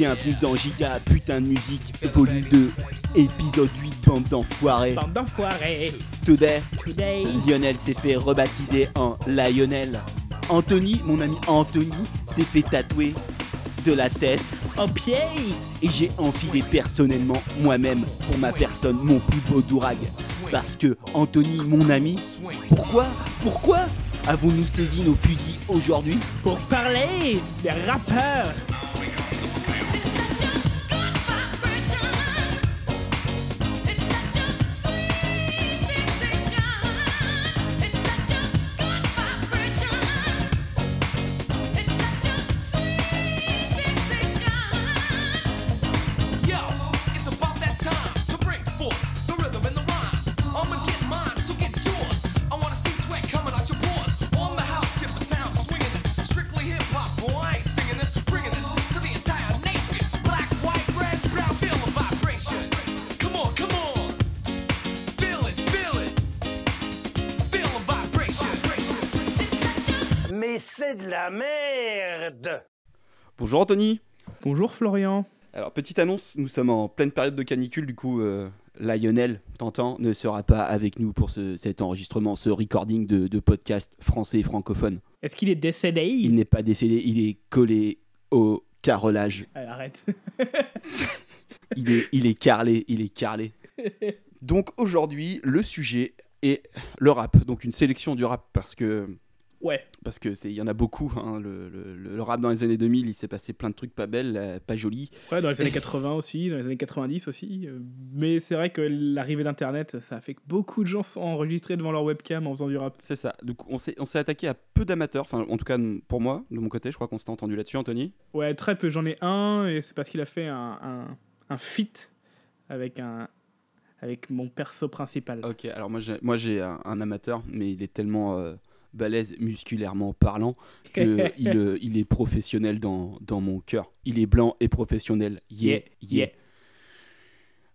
Bienvenue dans Giga, putain de musique, volume 2, épisode 8, bande d'enfoirés. Bande d'enfoirés. Today, Today. Lionel s'est fait rebaptiser en Lionel. Anthony, mon ami Anthony, s'est fait tatouer de la tête Au pied. et j'ai enfilé personnellement moi-même pour ma personne mon plus beau dourag. Parce que Anthony, mon ami, pourquoi Pourquoi avons-nous saisi nos fusils aujourd'hui? Pour parler des rappeurs. Bonjour Anthony Bonjour Florian. Alors, petite annonce, nous sommes en pleine période de canicule, du coup, euh, Lionel, t'entends, ne sera pas avec nous pour ce- cet enregistrement, ce recording de, de podcast français et francophone. Est-ce qu'il est décédé? Il n'est pas décédé, il est collé au carrelage. Arrête. Il est, il est carrelé, il est carrelé. Donc aujourd'hui, le sujet est le rap, donc une sélection du rap, parce que Ouais. parce que c'est il y en a beaucoup. hein, le, le- le rap dans les années 2000, il s'est passé plein de trucs pas belles, euh, pas jolis. Ouais, dans les années 80 aussi, dans les années 90 aussi. euh, Mais c'est vrai que l'arrivée d'Internet, ça a fait que beaucoup de gens sont enregistrés devant leur webcam en faisant du rap. C'est ça. Donc on s'est on s'est attaqué à peu d'amateurs, enfin en tout cas pour moi, de mon côté, je crois qu'on s'est entendu là-dessus, Anthony. Ouais, très peu. J'en ai un, et c'est parce qu'il a fait un, un, un feat avec, un, avec mon perso principal. Ok, alors moi j'ai moi j'ai un, un amateur, mais il est tellement euh, balèze musculairement parlant que il, euh, il est professionnel dans, dans mon cœur. Il est blanc et professionnel. Yeah, Yeah.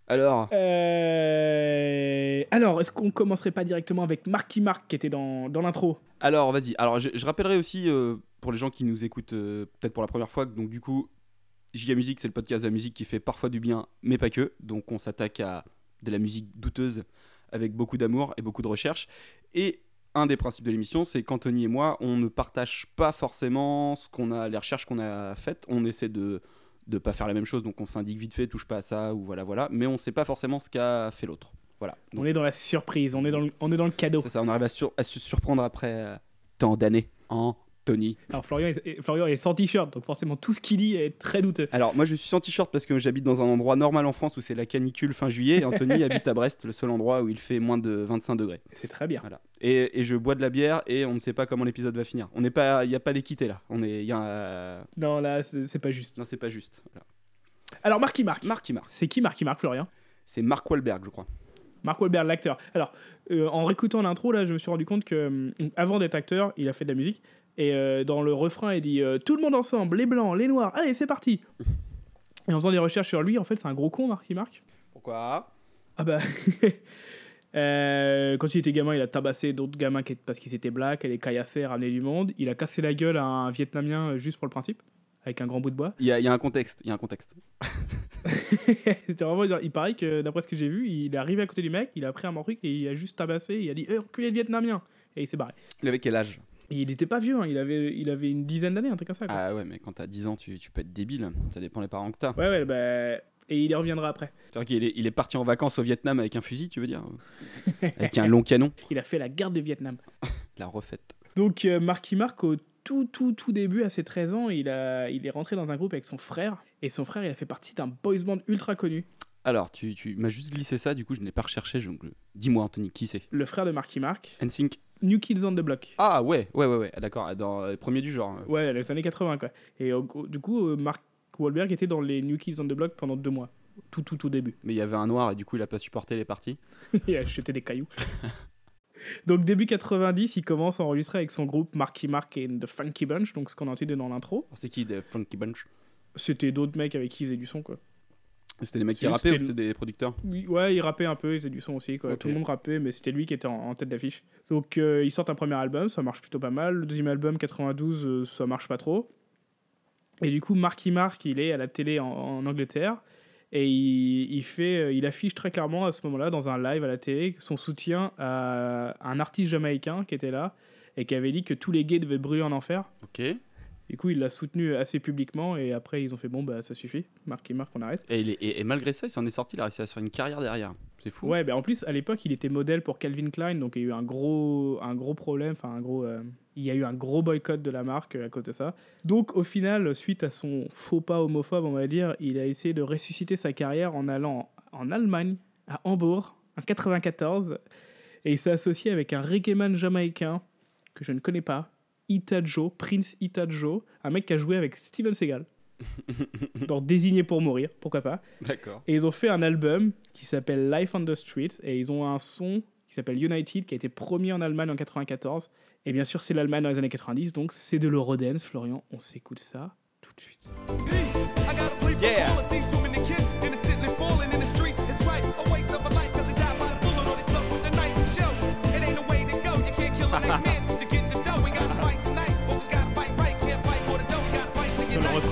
Alors, Euh, Alors, est-ce qu'on commencerait pas directement avec Marky Mark qui était dans, dans l'intro? Alors vas-y. Alors je, je rappellerai aussi euh, pour les gens qui nous écoutent euh, peut-être pour la première fois, que, donc du coup, Giga Musique, c'est le podcast de la musique qui fait parfois du bien, mais pas que. Donc on s'attaque à de la musique douteuse avec beaucoup d'amour et beaucoup de recherche. Et un des principes de l'émission, c'est qu'Anthony et moi, on ne partage pas forcément ce qu'on a, les recherches qu'on a faites. On essaie de de pas faire la même chose, donc on s'indique vite fait, touche pas à ça ou voilà voilà. Mais on sait pas forcément ce qu'a fait l'autre. Voilà. Donc, On est dans la surprise, on est dans le, on est dans le cadeau. c'est ça, on arrive à, sur- à se surprendre après euh, tant d'années. Anthony. Alors, Florian est, Florian est sans t-shirt, donc forcément tout ce qu'il dit est très douteux. Alors, moi, je suis sans t-shirt parce que j'habite dans un endroit normal en France où c'est la canicule fin juillet. Et Anthony habite à Brest, le seul endroit où il fait moins de 25 degrés. C'est très bien. Voilà. Et, et je bois de la bière et on ne sait pas comment l'épisode va finir. On n'est pas, il n'y a pas l'équité là. On est, y a, Non, là, c'est c'est pas juste. non, c'est pas juste. Voilà. Alors, Marky Mark. Marky Mark, C'est qui Marky Mark, Florian? C'est Mark Wahlberg, je crois. Mark Wahlberg, l'acteur. Alors, euh, en réécoutant l'intro, là, je me suis rendu compte que, hum, avant d'être acteur, il a fait de la musique. Et euh, dans le refrain, il dit euh, Tout le monde ensemble, les blancs, les noirs, allez, c'est parti Et en faisant des recherches sur lui, en fait, c'est un gros con, Marky Mark. Pourquoi? Ah bah. Euh, quand il était gamin, il a tabassé d'autres gamins qui- parce qu'ils étaient blacks, elle les caillassé, ramené du monde. Il a cassé la gueule à un Vietnamien juste pour le principe, avec un grand bout de bois. il y, a, il y a un contexte. Il y a un contexte. C'était vraiment genre, il paraît que d'après ce que j'ai vu, il est arrivé à côté du mec, il a pris un morpic et il a juste tabassé, il a dit Eh, reculez le Vietnamien Et il s'est barré. Il avait quel âge? Et il était pas vieux, hein, il, avait, il avait une dizaine d'années, un truc comme ça. Quoi. Ah ouais, mais quand t'as 10 ans, tu, tu peux être débile. Ça dépend des parents que t'as. Ouais, ouais, bah. Et il y reviendra après. C'est-à-dire qu'il est, il est parti en vacances au Vietnam avec un fusil, tu veux dire Avec un long canon. Il a fait la guerre de Vietnam. La refaite. Donc, euh, Marky Mark, au tout, tout, tout début, à ses 13 ans, il, a, il est rentré dans un groupe avec son frère. Et son frère, il a fait partie d'un boys band ultra connu. Alors, tu, tu m'as juste glissé ça, du coup, je n'ai pas recherché. Dis-moi, Anthony, qui c'est? Le frère de Marky Mark, NSYNC New Kids on the Block. Ah ouais, ouais, ouais, ouais, d'accord, dans les premiers du genre. Ouais, les années 80, quoi. Et du coup, euh, Mark Wahlberg était dans les New Kids on the Block pendant deux mois. Tout, tout, tout début. Mais il y avait un noir et du coup, il a pas supporté les parties. il a jeté des cailloux. donc, début 90, il commence à enregistrer avec son groupe Marky Mark and the Funky Bunch, donc ce qu'on a entendu dans l'intro. C'est qui des Funky Bunch? C'était d'autres mecs avec qui ils faisaient du son, quoi. C'était des mecs qui rappaient ou c'était des producteurs? Ouais, il rappait un peu, il faisait du son aussi, quoi. Tout le monde rappait, mais c'était lui qui était en, en tête d'affiche. Donc, euh, ils sortent un premier album, ça marche plutôt pas mal. Le deuxième album, 92, euh, ça marche pas trop. Et du coup, Marky Mark, il est à la télé en, en Angleterre. Et il, il fait, euh, il affiche très clairement à ce moment-là, dans un live à la télé, son soutien à un artiste jamaïcain qui était là et qui avait dit que tous les gays devaient brûler en enfer. Ok. Et Du coup, il l'a soutenu assez publiquement et après, ils ont fait bon, bah ça suffit. Marky Mark, on arrête. il est- et, et malgré ça, il s'en est sorti, il a réussi à se faire une carrière derrière. C'est fou. Ouais, bah en plus, à l'époque, il était modèle pour Calvin Klein, donc il y a eu un gros, un gros problème, enfin un gros, euh, il y a eu un gros boycott de la marque euh, à cause de ça. Donc au final, suite à son faux pas homophobe, on va dire, il a essayé de ressusciter sa carrière en allant en Allemagne, à Hambourg, en 94, et il s'est associé avec un reggaeman jamaïcain que je ne connais pas, Itajo, Prince Itajo, un mec qui a joué avec Steven Seagal. dans Désigné pour mourir, pourquoi pas. D'accord. Et ils ont fait un album qui s'appelle Life on the Street et ils ont un son qui s'appelle United qui a été premier en Allemagne en 94. Et bien sûr, c'est l'Allemagne dans les années 90, donc c'est de l'Eurodance, Florian. On s'écoute ça tout de suite. Yeah.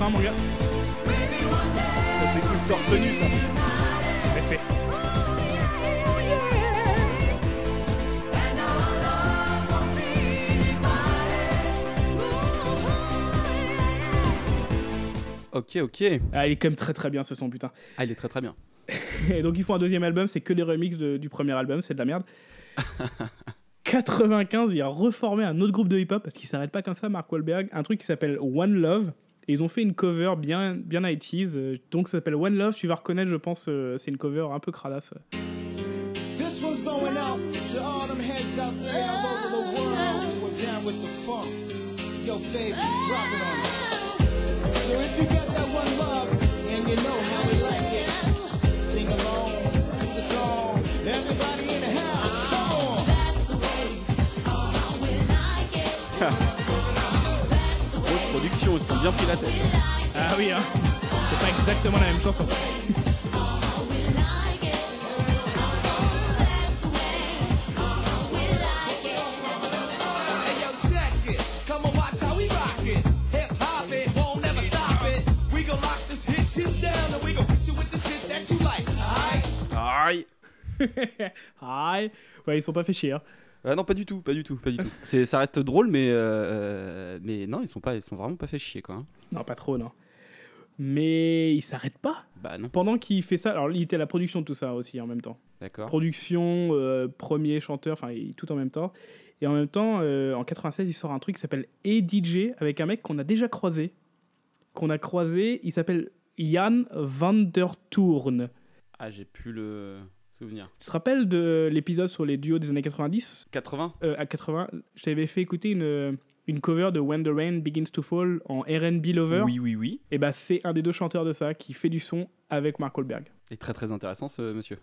Refrain, mon gars Ça s'écoute torse nu, ça. Parfait. Ok, ok. Ah, il est quand même très très bien ce son, putain. Ah, il est très très bien. Et donc ils font un deuxième album, c'est que des remixes de- du premier album, c'est de la merde. 95, il a reformé un autre groupe de hip-hop parce qu'il s'arrête pas comme ça, Mark Wahlberg, un truc qui s'appelle One Love. Et ils ont fait une cover bien, bien 90s, euh, donc ça s'appelle One Love. Tu vas reconnaître, je pense, euh, c'est une cover un peu cradasse. Ils se sont bien pris la tête. Ah oui, hein c'est pas exactement la même chanson. Aïe. Aïe Ouais, ils sont pas fait chier. hein. Ah non, pas du tout, pas du tout, pas du tout. C'est, ça reste drôle, mais, euh, euh, mais non, ils sont pas, ils sont vraiment pas fait chier, quoi. hein. Non, pas trop, non. Mais il s'arrête pas. Bah non. Pendant qu'il fait ça, alors il était à la production de tout ça aussi en même temps. D'accord. production, euh, premier chanteur, enfin tout en même temps. Et en même temps, euh, en 96, il sort un truc qui s'appelle E DJ avec un mec qu'on a déjà croisé. Qu'on a croisé, il s'appelle Jan van der Toorn. Ah, j'ai plus le souvenir. Tu te rappelles de l'épisode sur les duos des années 90 80 euh, à 80 Je t'avais fait écouter une, une cover de When the Rain Begins to Fall en RB Lover. Oui, oui, oui. Et bah c'est un des deux chanteurs de ça qui fait du son avec Mark Wahlberg. Et très très intéressant, ce monsieur.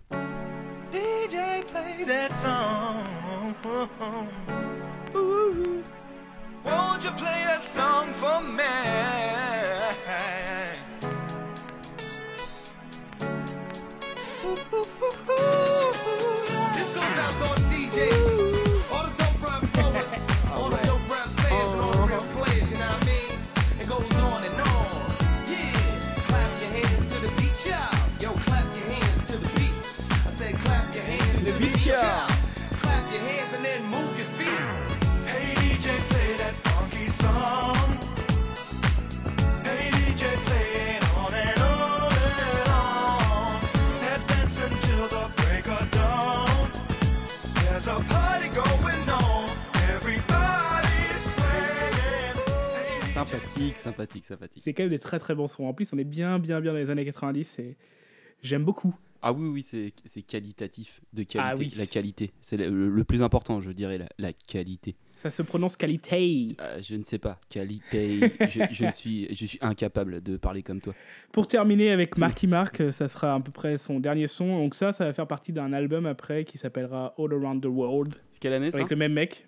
DJ play that song. Ooh. Won't you play that song for me? Sympathique, sympathique, sympathique. C'est quand même des très très bons sons. En plus, on est bien bien bien dans les années 90 et j'aime beaucoup. Ah oui, oui, c'est, qualitatif, de qualité. Ah oui. La qualité, c'est le, plus important, je dirais, la, la qualité. Ça se prononce qualité. Euh, je ne sais pas, qualité. je, je ne suis, je suis incapable de parler comme toi. Pour terminer avec Marky Mark, euh, ça sera à peu près son dernier son. Donc ça, ça va faire partie d'un album après qui s'appellera All Around the World C'est quelle année ça? Avec le même mec.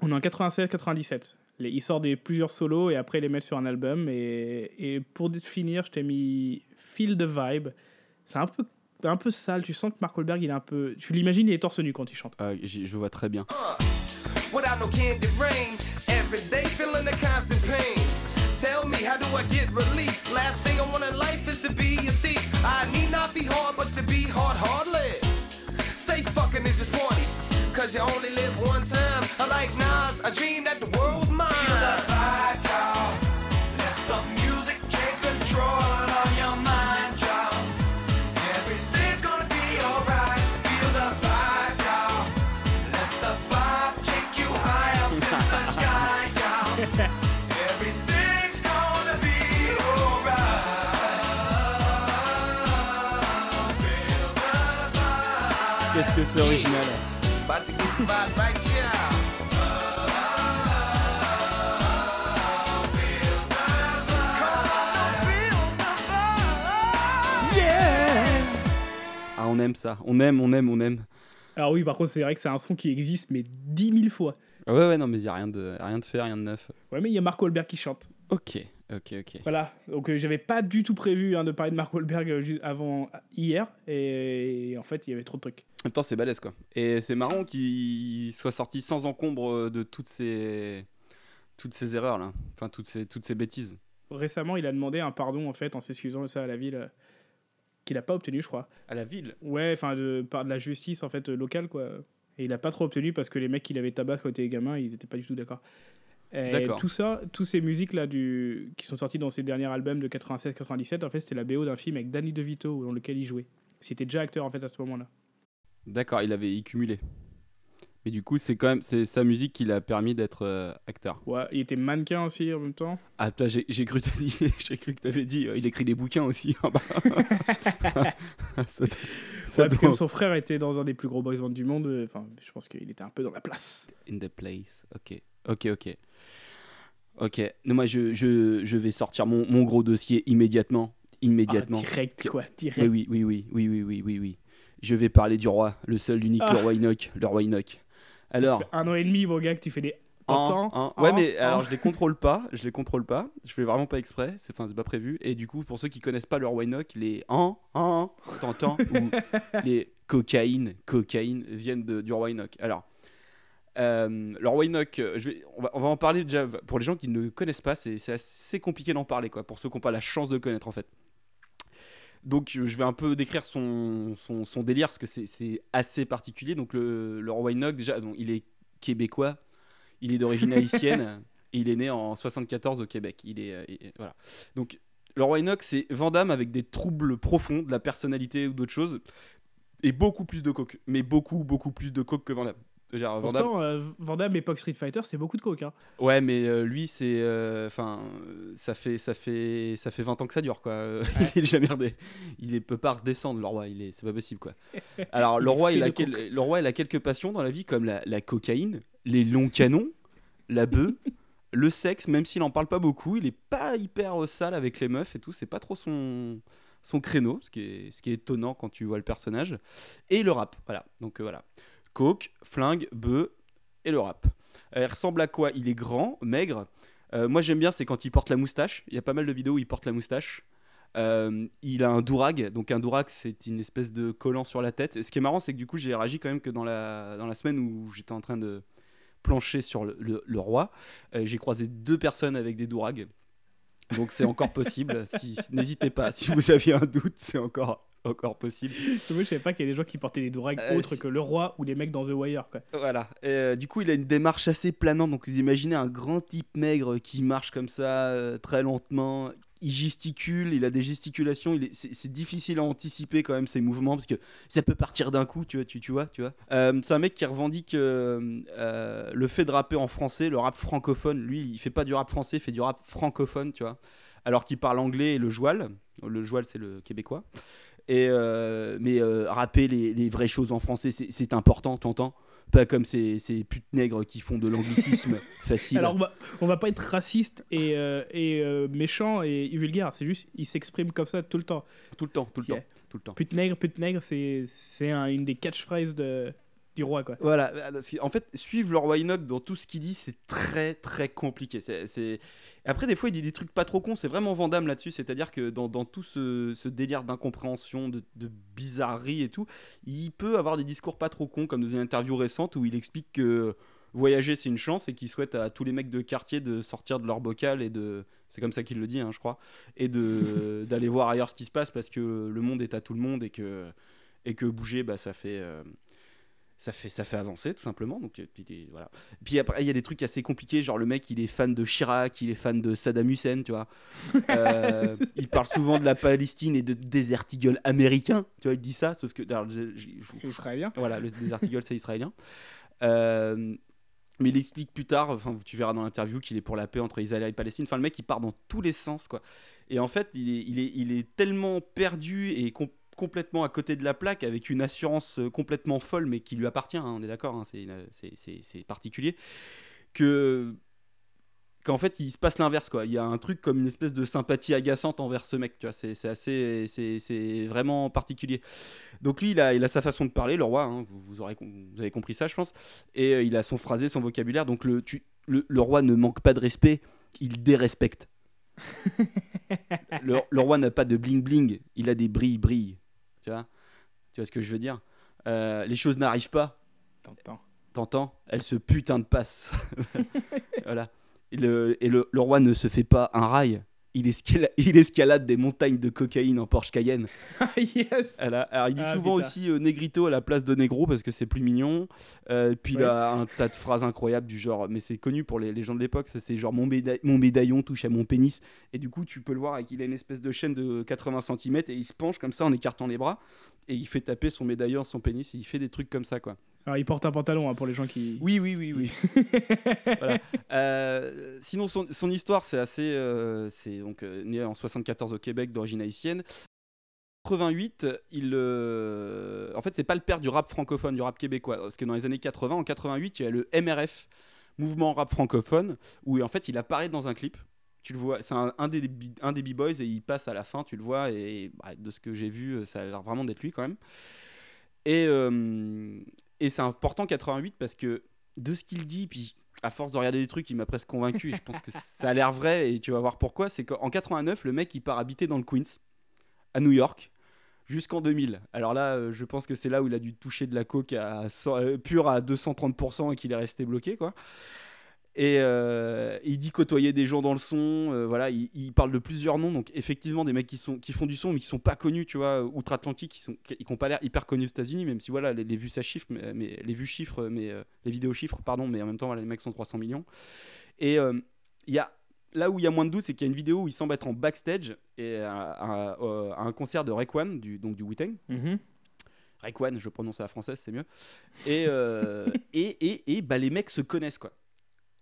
On est en 96-97. Les- Il sort des plusieurs solos et après il les met sur un album. Et, et pour finir, je t'ai mis Feel the Vibe. C'est un peu, un peu sale. Tu sens que Mark Wahlberg, il est un peu. Tu l'imagines, il est torse nu quand il chante. Ah, Je vois très bien. Without no candy rain, every day feeling the constant pain. Tell me, how do I wanna get relief? Last thing I want in life is to be a thief. I need not be hard, but to be hard, hard lived. Say fucking is just funny, cause you only live one time. I like Nas, I dream that the world original. Ah, on aime ça. On aime, on aime, on aime. Alors oui, par contre, c'est vrai que c'est un son qui existe, mais 10 000 fois. Ouais, ouais, non, mais il n'y a rien de, rien de fait, rien de neuf. Ouais, mais il y a Mark Wahlberg qui chante. Ok, ok, ok. Voilà, donc euh, j'avais pas du tout prévu hein, de parler de Mark Wahlberg euh, avant hier, et, en fait, il y avait trop de trucs. En même temps, c'est balèze, quoi. Et c'est marrant qu'il soit sorti sans encombre de toutes ces, toutes ces erreurs, là. Enfin, toutes ces, toutes ces bêtises. Récemment, il a demandé un pardon, en fait, en s'excusant de ça à la ville, euh, qu'il a pas obtenu, je crois. À la ville? Ouais, enfin, de, par de la justice, en fait, euh, locale, quoi. Et il a pas trop obtenu parce que les mecs qu'il avait tabassé quand il était gamin, ils étaient pas du tout d'accord. Et tout ça, toutes ces musiques-là du... qui sont sorties dans ses derniers albums de 96-97, en fait, c'était la BO d'un film avec Danny DeVito, dans lequel il jouait. C'était déjà acteur, en fait, à ce moment-là. D'accord, il avait cumulé. Mais du coup, c'est quand même c'est sa musique qui l'a permis d'être euh, acteur. Ouais, il était mannequin aussi en même temps. Ah, j'ai j'ai cru, dit- j'ai cru que t'avais dit, euh, il écrit des bouquins aussi. Ça, ça Ouais, doit- comme son frère était dans un des plus gros boys bands du monde, euh, enfin, je pense qu'il était un peu dans la place. In the place. Ok, ok, ok. Ok, non, moi je, je, je vais sortir mon, mon, gros dossier immédiatement. Immédiatement. Ah, direct quoi, direct. Oui, oui, oui, oui, oui, oui, oui, oui. Je vais parler du roi, le seul, unique, ah. le roi Enoch. Le roi Alors. Un an et demi, mon gars, que tu fais des. Un, un, ouais, mais alors je les contrôle pas, je les contrôle pas, je fais vraiment pas exprès, c'est enfin, pas prévu. Et du coup, pour ceux qui connaissent pas le roi les en, en, t'entends, les cocaïne, cocaïne viennent de, du roi Alors, euh, roi Enoch, euh, je vais, on, va, on va en parler déjà pour les gens qui ne le connaissent pas, c'est c'est assez compliqué d'en parler quoi, pour ceux qui n'ont pas la chance de le connaître en fait. Donc euh, je vais un peu décrire son, son, son délire parce que c'est- c'est assez particulier. Donc le, le Enoch, déjà, donc, il est québécois, il est d'origine haïtienne et il est né en 74 au Québec. Il est, voilà. Donc le roi Enoch, c'est Vandame avec des troubles profonds de la personnalité ou d'autres choses et beaucoup plus de coke. Mais beaucoup, beaucoup plus de coke que Vandame. Genre, Van Damme- Pourtant, euh, Van Damme, époque Street Fighter, c'est beaucoup de coke. Hein. Ouais, mais euh, lui, c'est. Enfin, ça, fait, ça, fait, ça fait 20 ans que ça dure, quoi. Euh, il est jamais redé- Il est, peut pas redescendre, le roi. Il est, c'est pas possible, quoi. Alors, le roi, il a, quel- le roi, il a quelques passions dans la vie, comme la, la cocaïne, les longs canons, la bœuf, le sexe, même s'il en parle pas beaucoup. Il est pas hyper euh, sale avec les meufs et tout. C'est pas trop son son créneau, ce qui, est, ce qui est étonnant quand tu vois le personnage, et le rap, voilà, donc euh, voilà, coke, flingue, bœuf, et le rap. Il ressemble à quoi? Il est grand, maigre. Euh, moi j'aime bien, c'est quand il porte la moustache. Il y a pas mal de vidéos où il porte la moustache. Euh, il a un dourag, donc un dourag c'est une espèce de collant sur la tête. Et ce qui est marrant, c'est que du coup j'ai réagi quand même que dans la, dans la semaine où j'étais en train de plancher sur le, le- le roi, euh, j'ai croisé deux personnes avec des dourags. Donc c'est encore possible. Si, N'hésitez pas, si vous aviez un doute, c'est encore, encore possible. Moi, je savais pas qu'il y a des gens qui portaient des dourags Euh, autres que le roi ou les mecs dans The Wire. Quoi. Voilà. Et, euh, du coup, il a une démarche assez planante. Donc, vous imaginez un grand type maigre qui marche comme ça, euh, très lentement. Il gesticule, il a des gesticulations. C'est difficile à anticiper quand même ses mouvements parce que ça peut partir d'un coup, tu vois. Tu, tu vois, tu vois. C'est un mec qui revendique le fait de rapper en français, le rap francophone. Lui, il fait pas du rap français, il fait du rap francophone, tu vois. Alors qu'il parle anglais et le joual. Le joual, c'est le québécois. Et euh, mais euh, rapper les, les vraies choses en français, c'est important, t'entends? Pas comme ces, ces putes nègres qui font de l'anglicisme facile. Alors, on va, on va pas être raciste et, euh, et euh, méchant et vulgaire. C'est juste, il s'exprime comme ça tout le temps. tout le temps, tout le temps, tout le temps. Pute nègre, pute nègre, c'est c'est un- une des catchphrases de, du roi. Quoi. Voilà, que, en fait, suivre le roi Enoch dans tout ce qu'il dit, c'est très très compliqué. C'est, c'est- Après, des fois, il dit des trucs pas trop cons, c'est vraiment Vandame là-dessus, c'est-à-dire que dans, dans tout ce, ce délire d'incompréhension, de, de bizarrerie et tout, il peut avoir des discours pas trop cons, comme dans une interview récente où il explique que voyager c'est une chance et qu'il souhaite à tous les mecs de quartier de sortir de leur bocal et de c'est comme ça qu'il le dit hein, je crois et de d'aller voir ailleurs ce qui se passe parce que le monde est à tout le monde et que et que bouger bah ça fait euh, ça fait ça fait avancer tout simplement donc puis, voilà puis après il y a des trucs assez compliqués genre le mec il est fan de Chirac il est fan de Saddam Hussein tu vois Euh, il parle souvent de la Palestine et de Desert Eagle américain tu vois il dit ça sauf que C'est israélien. voilà, le Eagle, c'est israélien. Euh, mais il explique plus tard, enfin, tu verras dans l'interview, qu'il est pour la paix entre Israël et Palestine. Enfin, le mec, il part dans tous les sens, quoi. Et en fait, il est, il est, il est tellement perdu et complètement à côté de la plaque, avec une assurance euh, complètement folle, mais qui lui appartient, hein, on est d'accord, hein, c'est, particulier, que qu'en fait il se passe l'inverse quoi. Il y a un truc comme une espèce de sympathie agaçante envers ce mec tu vois. C'est assez c'est vraiment particulier. Donc lui il a il a sa façon de parler le roi hein, vous, vous aurez vous avez compris ça je pense. Et euh, il a son phrasé son vocabulaire. Donc le tu le, le roi ne manque pas de respect il dérespecte. Le, le roi n'a pas de bling bling il a des brilles brilles tu vois tu vois ce que je veux dire Euh, les choses n'arrivent pas T'entends. T'entends Elle se putain de passe. voilà. Et, le, et le, le roi ne se fait pas un rail. Il, escala- il escalade des montagnes de cocaïne en Porsche Cayenne. Ah, yes alors, il dit Ah, souvent putain. aussi euh, Negrito à la place de Negro parce que c'est plus mignon. Euh, puis il a un tas de phrases incroyables du genre, mais c'est connu pour les, les gens de l'époque, ça c'est genre mon, méda- mon médaillon touche à mon pénis. Et du coup, tu peux le voir avec il a une espèce de chaîne de 80 cm et il se penche comme ça en écartant les bras et il fait taper son médaillon son pénis et il fait des trucs comme ça quoi. Alors, il porte un pantalon hein, pour les gens qui. Oui, oui, oui, oui. Voilà. Euh, sinon, son, son histoire, c'est assez. euh, c'est donc euh, né en 74 au Québec, d'origine haïtienne. 88, il. euh, En fait, c'est pas le père du rap francophone, du rap québécois. Parce que dans les années 80, en 88, il y a le MRF, Mouvement Rap Francophone, où en fait, il apparaît dans un clip. Tu le vois, c'est un, un des, un des B-Boys et il passe à la fin, tu le vois, et bah, de ce que j'ai vu, ça a l'air vraiment d'être lui quand même. Et, euh, et c'est important 88 parce que de ce qu'il dit, puis à force de regarder des trucs, il m'a presque convaincu et je pense que ça a l'air vrai et tu vas voir pourquoi. C'est qu'en 89, le mec il part habiter dans le Queens, à New York, jusqu'en 2000. Alors là, euh, je pense que c'est là où il a dû toucher de la coke à, euh, pure à 230% et qu'il est resté bloqué quoi. Et euh, il dit côtoyer des gens dans le son, euh, voilà, il, il parle de plusieurs noms, donc effectivement des mecs qui, sont, qui font du son mais qui sont pas connus, tu vois, outre-Atlantique, qui sont, qui, qui ont pas l'air hyper connus aux États-Unis, même si voilà, les, les vues ça chiffre, mais, mais- les vues chiffrent, mais euh, les vidéos chiffrent, pardon, mais en même temps voilà, les mecs sont 300 millions. Et il y a là où il y a moins de doute, c'est qu'il y a une vidéo où il semble être en backstage et à, à- à un concert de Rayquan, du, donc du Wu-Tang. Mhm. Rayquan, je prononce à la française, c'est mieux. Et, et, et, et, bah, les mecs se connaissent, quoi.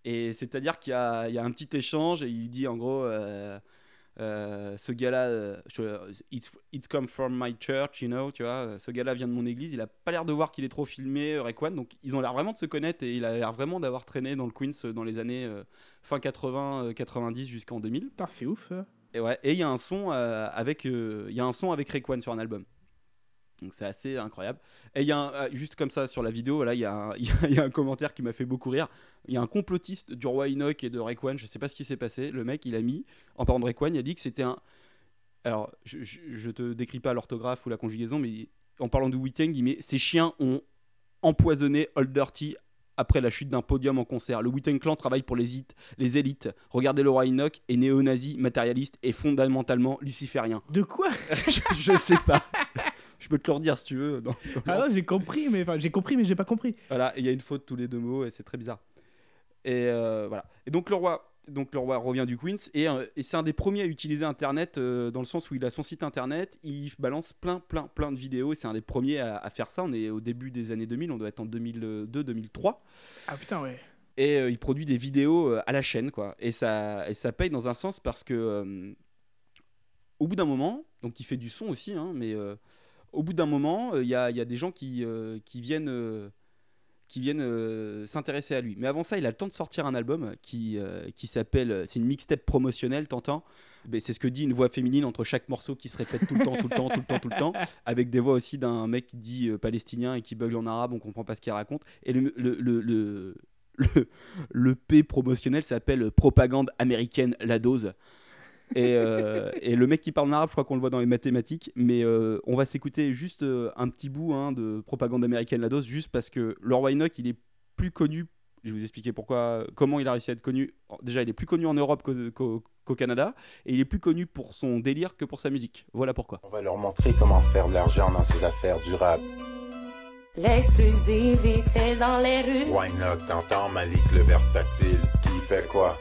Et c'est-à-dire qu'il y a, il y a un petit échange et il dit en gros, euh, euh, ce gars-là, euh, it's, it's come from my church, you know, tu vois, ce gars-là vient de mon église, il a pas l'air de voir qu'il est trop filmé, Rayquan, donc ils ont l'air vraiment de se connaître et il a l'air vraiment d'avoir traîné dans le Queens dans les années euh, fin 80, euh, 90 jusqu'en 2000. Putain, c'est ouf ça. Et ouais, et il y a un son avec il y a un son avec Rayquan sur un album. Donc c'est assez incroyable. Et il y a un- euh, juste comme ça sur la vidéo, là il y, a il y a- un commentaire qui m'a fait beaucoup rire. Il y a un complotiste du roi Enoch et de Rayquan, je sais pas ce qui s'est passé. Le mec, il a mis en parlant de Rayquan, il a dit que c'était un alors je, je, je te décris pas l'orthographe ou la conjugaison, mais en parlant de Wu-Tang, il met ces chiens ont empoisonné Old Dirty après la chute d'un podium en concert. Le Wu-Tang Clan travaille pour les, it- les élites. Regardez le roi Enoch est néo-nazi, matérialiste et fondamentalement luciférien. De quoi? Je, je sais pas. Je peux te le redire si tu veux. dans- dans Ah non, j'ai compris, mais enfin, j'ai compris, mais j'ai pas compris. Voilà, il y a une faute tous les deux mots et c'est très bizarre. Et euh, voilà. Et donc le roi, donc le roi revient du Queens et, euh, et c'est un des premiers à utiliser Internet euh, dans le sens où il a son site Internet, il balance plein, plein, plein de vidéos et c'est un des premiers à, à faire ça. On est au début des années 2000, on doit être en 2002-2003 Ah putain, ouais. et il produit des vidéos à la chaîne quoi et ça et ça paye dans un sens parce que au bout d'un moment donc il fait du son aussi hein, mais au bout d'un moment euh, il y, a, des gens qui, euh, viennent euh, s'intéresser à lui mais avant ça il a le temps de sortir un album qui, s'appelle c'est une mixtape promotionnelle t'entends c'est ce que dit une voix féminine entre chaque morceau qui se répète tout le temps, tout le temps, tout le temps, tout le temps, avec des voix aussi d'un mec qui dit palestinien et qui bugle en arabe, on comprend pas ce qu'il raconte. Et le- le P promotionnel s'appelle Propagande américaine, la dose. Et, euh, et le mec qui parle en arabe, je crois qu'on le voit dans les mathématiques, mais euh, on va s'écouter juste euh, un petit bout hein, de Propagande américaine, la dose, juste parce que le roi Enoch, il est plus connu Je vais vous expliquer pourquoi, comment il a réussi à être connu. Déjà, il est plus connu en Europe qu'au qu'au- qu'au Canada, et il est plus connu pour son délire que pour sa musique. Voilà pourquoi. On va leur montrer comment faire de l'argent dans ces affaires durables. L'exclusivité dans les rues, Why not, t'entends Malik le versatile Qui fait quoi?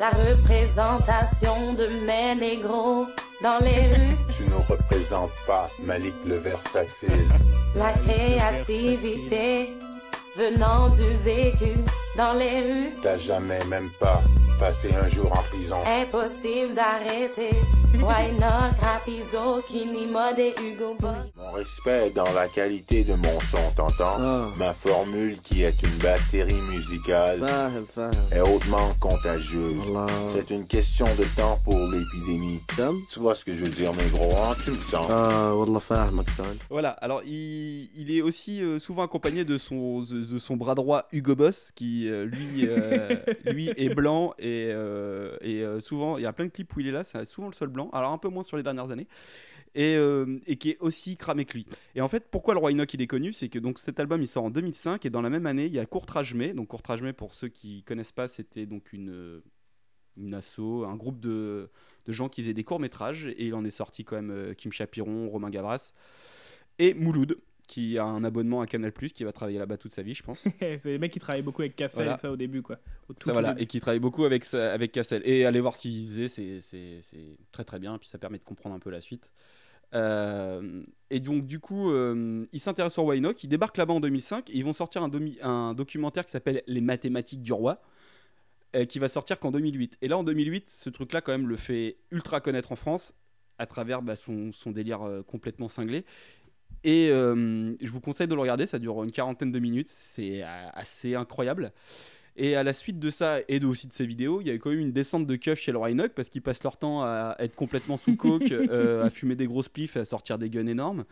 La représentation de mes négros dans les rues, Tu nous représentes pas, Malik le versatile. la créativité venant du vécu dans les rues. T'as jamais même pas passé un jour en prison. Impossible d'arrêter. Why not? Rapizo, Kini Mode et Hugo Boss. Mon respect dans la qualité de mon son, t'entends? Ma formule qui est une batterie musicale est hautement contagieuse. C'est une question de temps pour l'épidémie. Tu vois ce que je veux dire, mes gros, hein, tu le sens. Voilà, alors il, est aussi euh, souvent accompagné de son, de son bras droit Hugo Boss qui euh, lui, euh, lui est blanc, et, euh, souvent, il y a plein de clips où il est là, c'est souvent le seul blanc, alors un peu moins sur les dernières années, et, qui est aussi cramé que lui. Et en fait, pourquoi le Roi Enoch il est connu C'est que donc cet album il sort en 2005, et dans la même année, il y a Courtrage May, donc Courtrage May, pour ceux qui connaissent pas, c'était donc une, une asso, un groupe de, de gens qui faisaient des courts-métrages, et il en est sorti quand même Kim Chapiron, Romain Gavras, et Mouloud, qui a un abonnement à Canal+, qui va travailler là-bas toute sa vie, je pense. c'est les mecs qui travaillaient beaucoup avec Cassel Voilà. ça au début, quoi. Au tout, ça, tout voilà, début. et qui travaille beaucoup avec, avec Cassel. Et allez voir ce qu'il faisait, c'est- très très bien, et puis ça permet de comprendre un peu la suite. Euh, et donc, du coup, euh, ils s'intéressent au Waynock, ils débarquent là-bas en 2005, et ils vont sortir un, un documentaire qui s'appelle Les mathématiques du roi, euh, qui va sortir qu'en 2008. Et là, en 2008, ce truc-là, quand même, le fait ultra connaître en France, à travers bah, son, son délire euh, complètement cinglé. Et euh, je vous conseille de le regarder, ça dure une quarantaine de minutes, c'est euh, assez incroyable. Et à la suite de ça, et de, aussi de ces vidéos, il y a eu quand même une descente de keufs chez le Rhinoc parce qu'ils passent leur temps à être complètement sous coke, euh, à fumer des grosses et à sortir des guns énormes.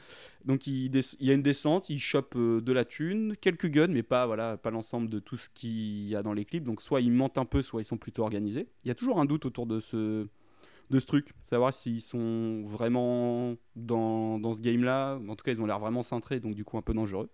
Donc il, y a une descente, ils chopent euh, de la thune, quelques guns, mais pas, voilà, pas l'ensemble de tout ce qu'il y a dans les clips. Donc soit ils mentent un peu, soit ils sont plutôt organisés. Il y a toujours un doute autour de ce, de ce truc, savoir s'ils sont vraiment dans, dans ce game-là. En tout cas, ils ont l'air vraiment cintrés, donc du coup un peu dangereux.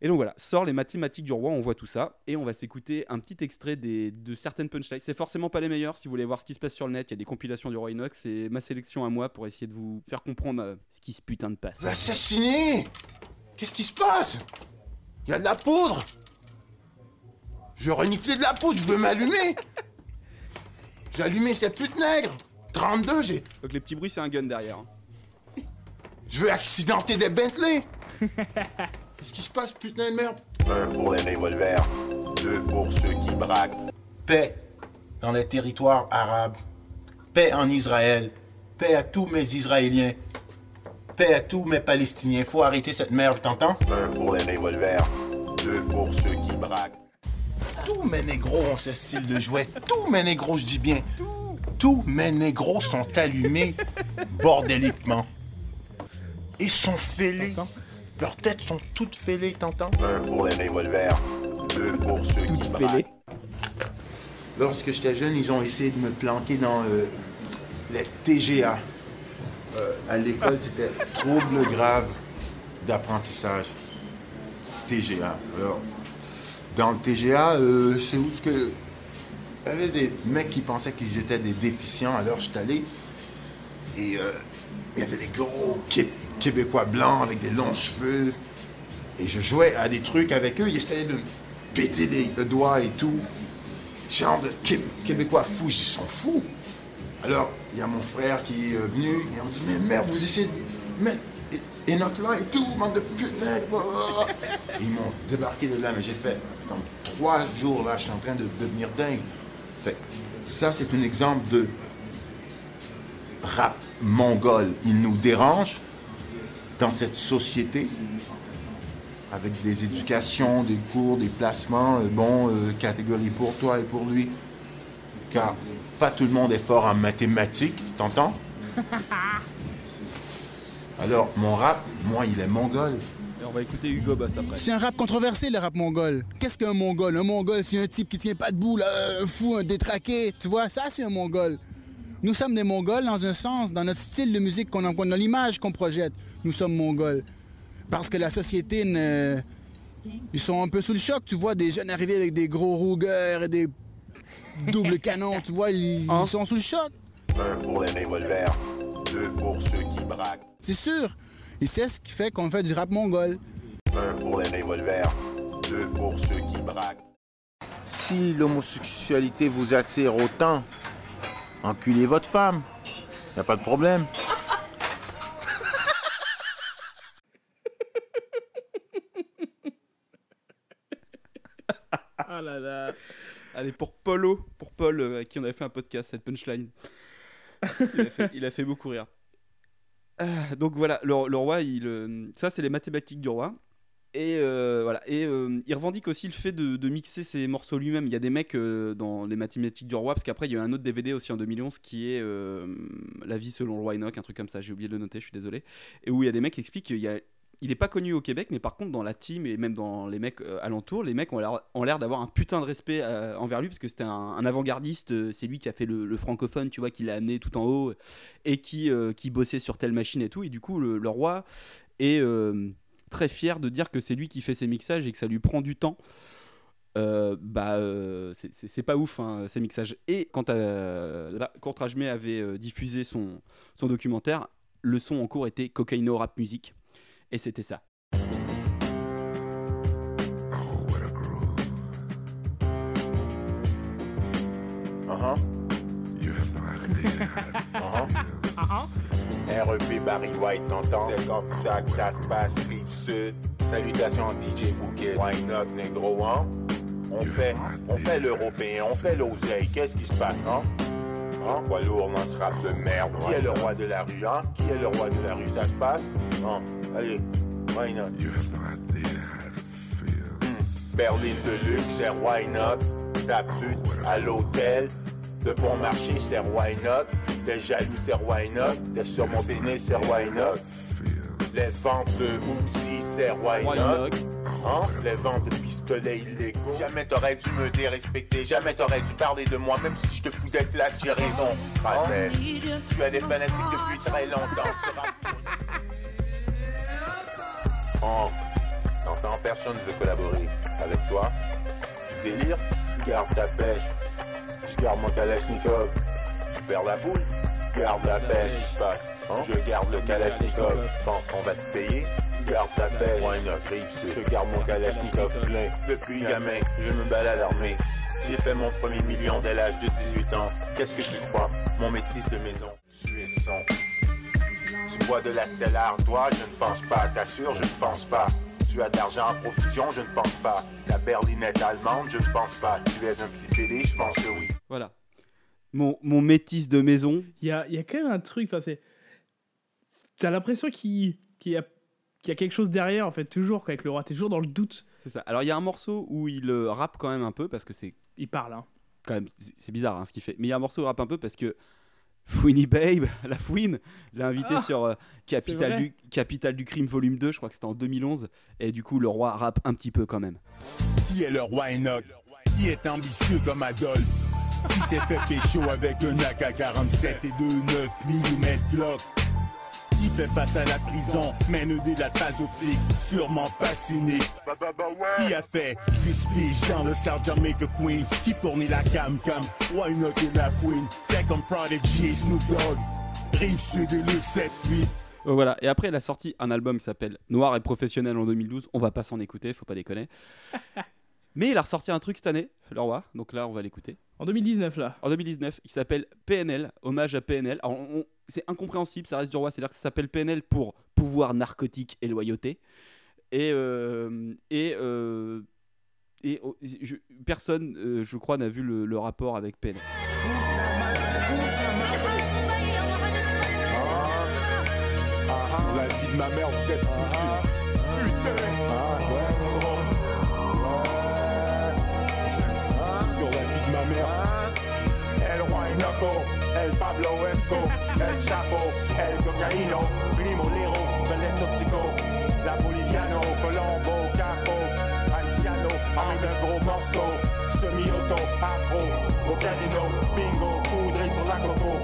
Et donc voilà, sort les mathématiques du roi, on voit tout ça, et on va s'écouter un petit extrait des, de certaines punchlines. C'est forcément pas les meilleurs, si vous voulez voir ce qui se passe sur le net, il y a des compilations du roi Inox, c'est ma sélection à moi pour essayer de vous faire comprendre euh, ce qui se putain de passe. Assassiné Qu'est-ce qui se passe? Il y a de la poudre Je renifler de la poudre, je veux m'allumer J'ai allumé cette pute nègre 32, j'ai... Donc les petits bruits, c'est un gun derrière. hein. Je veux accidenter des Bentley Qu'est-ce qui se passe, putain de merde Un pour les revolvers, deux pour ceux qui braquent. Paix dans les territoires arabes. Paix en Israël. Paix à tous mes Israéliens. Paix à tous mes Palestiniens. Faut arrêter cette merde, t'entends? Un pour les revolvers, deux pour ceux qui braquent. Tous mes négros ont ce style de jouet. Tous mes négros, je dis bien. Tous mes négros sont allumés bordéliquement. Et sont fêlés. Leurs têtes sont toutes fêlées, t'entends? Un pour les revolvers, deux pour ceux qui fêlées. Lorsque j'étais jeune, ils ont essayé de me planquer dans euh, les TGA. Euh, à l'école, c'était trouble grave d'apprentissage. TGA. Alors, dans le TGA, euh, c'est où ce que. Il y avait des mecs qui pensaient qu'ils étaient des déficients, alors j'étais allé. Et euh, il y avait des gros Qué- Québécois blancs avec des longs cheveux. Et je jouais à des trucs avec eux, ils essayaient de me péter les, le doigt et tout. Genre de Qué- Québécois fous, ils sont fous. Alors, il y a mon frère qui est venu, et on dit, mais merde, vous essayez de et notre là et tout, manque de Ils m'ont débarqué de là, mais j'ai fait comme trois jours là, je suis en train de devenir dingue. Ça, c'est un exemple de rap mongol. Il nous dérange dans cette société avec des éducations, des cours, des placements, euh, bon, euh, catégorie pour toi et pour lui. Car pas tout le monde est fort en mathématiques, t'entends? Alors, mon rap, moi, il est mongol. Et on va écouter Hugo Boss après. C'est un rap controversé, le rap mongol. Qu'est-ce qu'un mongol? Un mongol, c'est un type qui tient pas debout, là, un fou, un détraqué. Tu vois, ça, c'est un mongol. Nous sommes des mongols dans un sens, dans notre style de musique, qu'on a, dans l'image qu'on projette. Nous sommes mongols. Parce que la société ne, Ils sont un peu sous le choc, tu vois, des jeunes arriver avec des gros rougeurs et des doubles canons, tu vois, ils, ils Hein? sont sous le choc. Un pour les revolvers, deux pour ceux qui braquent. C'est sûr. Et c'est ce qui fait qu'on fait du rap mongol. Un pour les revolvers, deux pour ceux qui braquent. Si l'homosexualité vous attire autant, enculez votre femme. Y a pas de problème. Ah là là. Allez, pour Polo, pour Paul, euh, à qui on avait fait un podcast, cette punchline. Il a fait, il a fait beaucoup rire. Ah, donc voilà, le, roi, euh, ça c'est les mathématiques du roi. Et euh, voilà, et euh, il revendique aussi le fait de, mixer ses morceaux lui-même. Il y a des mecs dans les mathématiques du roi, parce qu'après il y a un autre DVD aussi en 2011 qui est La vie selon le roi Enoch, un truc comme ça. J'ai oublié de le noter, je suis désolé. Et où il y a des mecs qui expliquent qu'il y a il est pas connu au Québec, mais par contre dans la team et même dans les mecs euh, alentours, les mecs ont l'air, d'avoir un putain de respect euh, envers lui parce que c'était un, avant-gardiste. euh, c'est lui qui a fait le, francophone, tu vois, qui l'a amené tout en haut et qui, bossait sur telle machine et tout. Et du coup, le, roi est très fier de dire que c'est lui qui fait ses mixages et que ça lui prend du temps. Bah, c'est- pas ouf hein, ces mixages. Et quand euh, quand Rajmé avait diffusé son, son documentaire, le son en cours était Cocaino Rap Music. Et c'était ça. REP Barry White, t'entends? C'est comme ça que ça se passe. Salutations DJ Bouquet, Why not, négro, hein? On fait, on fait l'européen, on fait l'oseille, qu'est-ce qui se passe, hein? Hein? Poids lourd dans de merde. Qui est le roi de la rue, hein? Qui est le roi de la rue, ça se passe? Hein? Allez, why not? Hmm. Berlin de luxe, c'est why not? Ta pute à l'hôtel. De bon marché, c'est why not? T'es jaloux, c'est why not? T'es sur mon pénis, c'est why not? Les ventes de Uzi, c'est why Why not? not? Hein? Les ventes de pistolets illégaux. Jamais t'aurais dû me dérespecter, jamais t'aurais dû parler de moi, même si je te fous d'être là, j'ai raison, stratège. Tu as des fanatiques depuis très longtemps. Oh, t'entends, personne ne veut collaborer avec toi. Tu délires, garde ta pêche. Je garde mon Kalachnikov. Tu perds la boule, garde la pêche. Se passe hein? Je garde le Kalachnikov. Tu penses qu'on va te payer? Garde ta pêche. Sud. Je garde mon Kalachnikov plein. Depuis gamin, je me balade armé. J'ai fait mon premier million dès l'âge de 18 ans. Qu'est-ce que tu crois? Mon métis de maison. Bois de la Stellar, toi, je ne pense pas. T'assures, je ne pense pas. Tu as d'argent en profusion, je ne pense pas. La berlinette allemande, je ne pense pas. Tu es un petit PD, je pense que oui. Voilà. Mon, mon métis de maison. Il y a, y a quand même un truc, enfin, c'est. T'as l'impression qu'il qu'il y, a- qu'il y a quelque chose derrière, en fait, toujours, quoi, avec le roi. T'es toujours dans le doute. C'est ça. Alors il y a un morceau où il euh, rappe quand même un peu parce que c'est Il parle, hein. quand même c'est c'est bizarre hein, ce qu'il fait. Mais il y a un morceau où il rappe un peu parce que Fouini Babe, la Fouine, l'a invité Ah, sur euh, Capital, vrai. du, Capital du Crime Volume 2, je crois que c'était en 2011. Et du coup, le roi rappe un petit peu quand même. Qui est le roi Enoch? Qui est ambitieux comme Adolphe? Qui s'est fait pécho avec un AK-47 et deux 9 mm Glock? Qui fait face à la prison, mais ne délate pas aux flics, sûrement pas cynique. Qui a fait 10 piges dans le Sergeant Make a Queen? Qui fournit la cam-cam? Why not et la fouine? C'est comme Prodigy et Snoop Dogg. Rive sud et le 7-8. Donc voilà. Et après, il a sorti un album qui s'appelle Noir et professionnel en 2012. On va pas s'en écouter, faut pas déconner. Mais il a ressorti un truc cette année, le roi. Donc là, on va l'écouter. En 2019, là. En 2019, il s'appelle PNL, hommage à PNL. Alors, on- c'est incompréhensible, ça reste du roi, c'est-à-dire que ça s'appelle PNL pour pouvoir narcotique et loyauté. Et, euh, et, euh, et oh, personne, euh, je crois, n'a vu le, rapport avec PNL. La vie de ma mère, vous êtes Cocaíno, Primo Lero, Belé Toxico, La Boliviano, Colombo, Capo, Haitiano, armé d'un gros morceau, semi-auto, accro, au casino, bingo, poudré sur la coco,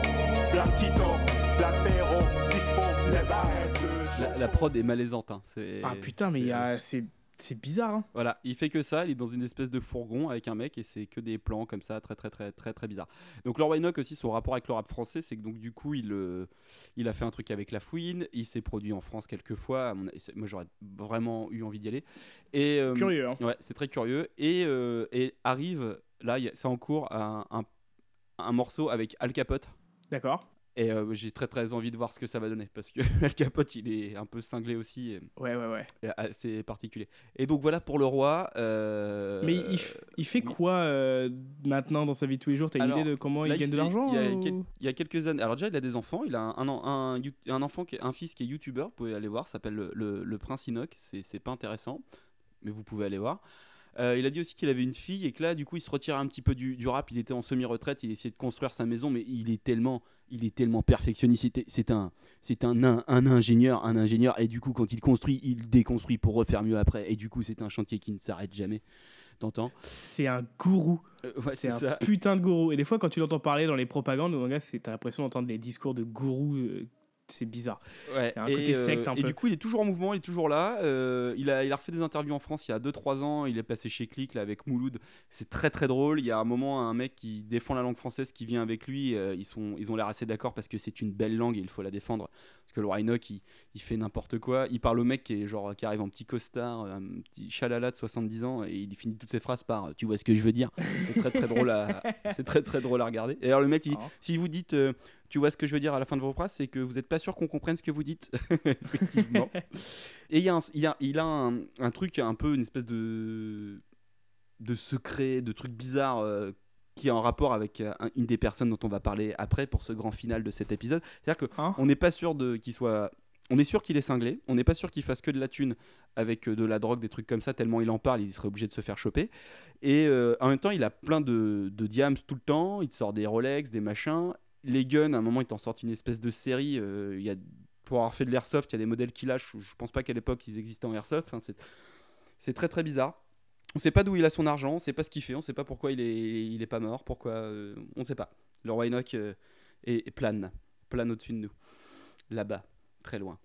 Blanquito, L'apéro, Dispo, les barrettes de La, la prod est malaisante. hein, c'est- Ah putain, mais il y a. C'est C'est bizarre, hein. Voilà, il fait que ça, il est dans une espèce de fourgon avec un mec et c'est que des plans comme ça, très très très très très bizarre. Donc Lord Wynock aussi, son rapport avec le rap français, c'est que donc du coup il, euh, il a fait un truc avec La Fouine, il s'est produit en France quelques fois, moi j'aurais vraiment eu envie d'y aller. Et, euh, Curieux, hein. Ouais, c'est très curieux. Et, euh, et arrive, là c'est en cours, un, un, un morceau avec Al Capote. D'accord. Et euh, j'ai très très envie de voir ce que ça va donner parce que Al Capote il est un peu cinglé aussi. et- Ouais, ouais, ouais. assez particulier. Et donc voilà pour le roi. euh, Mais il, fait quoi euh, maintenant dans sa vie de tous les jours? T'as une idée de comment là, il gagne de l'argent il y, a ou- il y a quelques années. Alors déjà, il a des enfants. Il a un, un, un, you- un enfant, qui est, un fils qui est youtubeur. Vous pouvez aller voir. S'appelle le, le, le Prince Enoch. C'est c'est pas intéressant, mais vous pouvez aller voir. Euh, il a dit aussi qu'il avait une fille et que là, du coup, il se retire un petit peu du, du rap. Il était en semi-retraite. Il essayait de construire sa maison, mais il est tellement, il est tellement perfectionniste. C'est un, c'est un, un, un ingénieur, un ingénieur. Et du coup, quand il construit, il déconstruit pour refaire mieux après. Et du coup, c'est un chantier qui ne s'arrête jamais. T'entends? C'est un gourou. Euh, ouais, c'est un ça. putain de gourou. Et des fois, quand tu l'entends parler dans les propagandes, gars, c'est- t'as l'impression d'entendre des discours de gourou. euh, c'est bizarre. Ouais, Il y a un et, côté euh, secte un et peu. du coup, il est toujours en mouvement, il est toujours là. Euh, il, a, il a refait des interviews en France il y a 2-3 ans. Il est passé chez Click là, avec Mouloud. C'est très très drôle. Il y a un moment, un mec qui défend la langue française qui vient avec lui. euh, ils, sont, ils ont l'air assez d'accord parce que c'est une belle langue et il faut la défendre. Parce que le Enoch, il, il fait n'importe quoi. Il parle au mec qui, est genre, qui arrive en petit costard, un petit chalala de 70 ans et il finit toutes ses phrases par Tu vois ce que je veux dire C'est très très drôle à, c'est très très drôle à regarder. Et alors, le mec, il Ah. Si vous dites. euh, tu vois ce que je veux dire à la fin de vos phrases, c'est que vous n'êtes pas sûr qu'on comprenne ce que vous dites. Effectivement. Et il y a, un, il y a, il a un, un truc, un peu une espèce de, de secret, de truc bizarre euh, qui est en rapport avec euh, un- une des personnes dont on va parler après pour ce grand final de cet épisode. C'est-à-dire Hein qu'on n'est pas sûr qu'il soit. On est sûr qu'il est cinglé, on n'est pas sûr qu'il fasse que de la thune avec euh, de la drogue, des trucs comme ça, tellement il en parle, il serait obligé de se faire choper. Et euh, en même temps, il a plein de, de diams tout le temps, il te sort des Rolex, des machins. Les guns, à un moment, il t'en sort une espèce de série. euh, y a, pour avoir fait de l'airsoft, il y a des modèles qu'il lâche. Je, pense pas qu'à l'époque ils existaient en airsoft. C'est, très très bizarre. On sait pas d'où il a son argent, on sait pas ce qu'il fait, on sait pas pourquoi il est, il est pas mort, pourquoi. euh, on sait pas. Le roi euh, est, est plane, plane au-dessus de nous. Là-bas, très loin.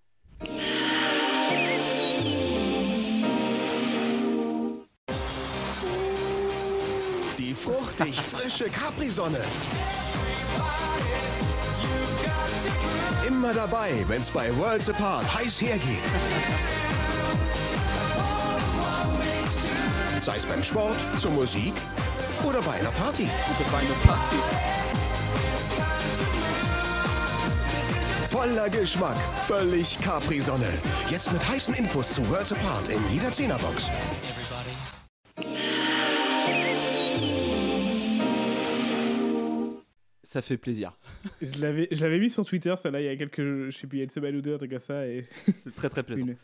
Die fruchtig frische Capri-Sonne. Immer dabei, wenn's bei Worlds Apart heiß hergeht. Sei es beim Sport, zur Musik oder bei einer Party. Voller Geschmack, völlig Capri-Sonne. Jetzt mit heißen Infos zu Worlds Apart in jeder Zehnerbox. Ça fait plaisir. Je l'avais, je l'avais mis sur Twitter, ça là, il y a quelques, je sais plus, il y a une semaine ou deux, un truc comme ça, et C'est très très plaisant. une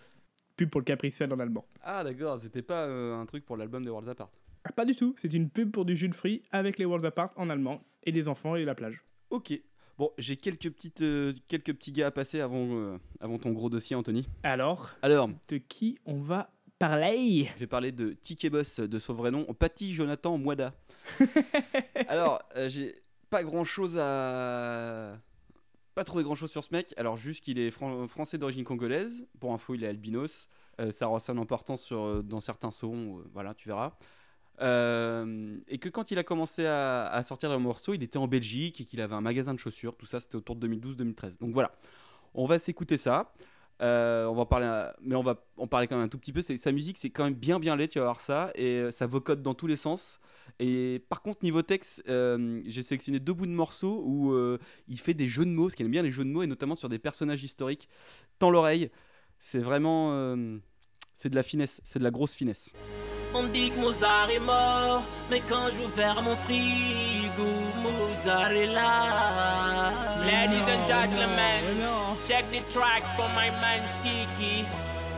pub pour le Capricène en allemand. Ah d'accord, c'était pas euh, un truc pour l'album de Worlds Apart. Ah, pas du tout, c'est une pub pour du jus de fruits avec les Worlds Apart en allemand, et les enfants et la plage. Ok. Bon, j'ai quelques, petites, euh, quelques petits gars à passer avant, euh, avant ton gros dossier, Anthony. Alors, Alors, de qui on va parler? Je vais parler de Ticket Boss de son vrai nom, Patty Jonathan Moida. Alors, j'ai pas grand chose à. Pas trouvé grand chose sur ce mec. Alors, juste qu'il est fran- français d'origine congolaise. Pour info, il est albinos. Euh, ça ressent une importance sur, euh, dans certains sons. euh, voilà, tu verras. Et que quand il a commencé à, sortir des morceaux, il était en Belgique et qu'il avait un magasin de chaussures. Tout ça, c'était autour de 2012-2013. Donc voilà, on va s'écouter ça. On va parler, mais on va en parler quand même un tout petit peu. Sa musique, c'est quand même bien bien laid, tu vas voir ça, et ça vocote dans tous les sens. Et par contre niveau texte, euh, j'ai sélectionné deux bouts de morceaux où euh, il fait des jeux de mots, parce qu'il aime bien les jeux de mots, et notamment sur des personnages historiques. Tends l'oreille, c'est vraiment, euh, c'est de la finesse, c'est de la grosse finesse. On dit que Mozart est mort, mais quand j'ouvre mon frigo, Mozart est là. Ladies and gentlemen, check the track for my man Tiki.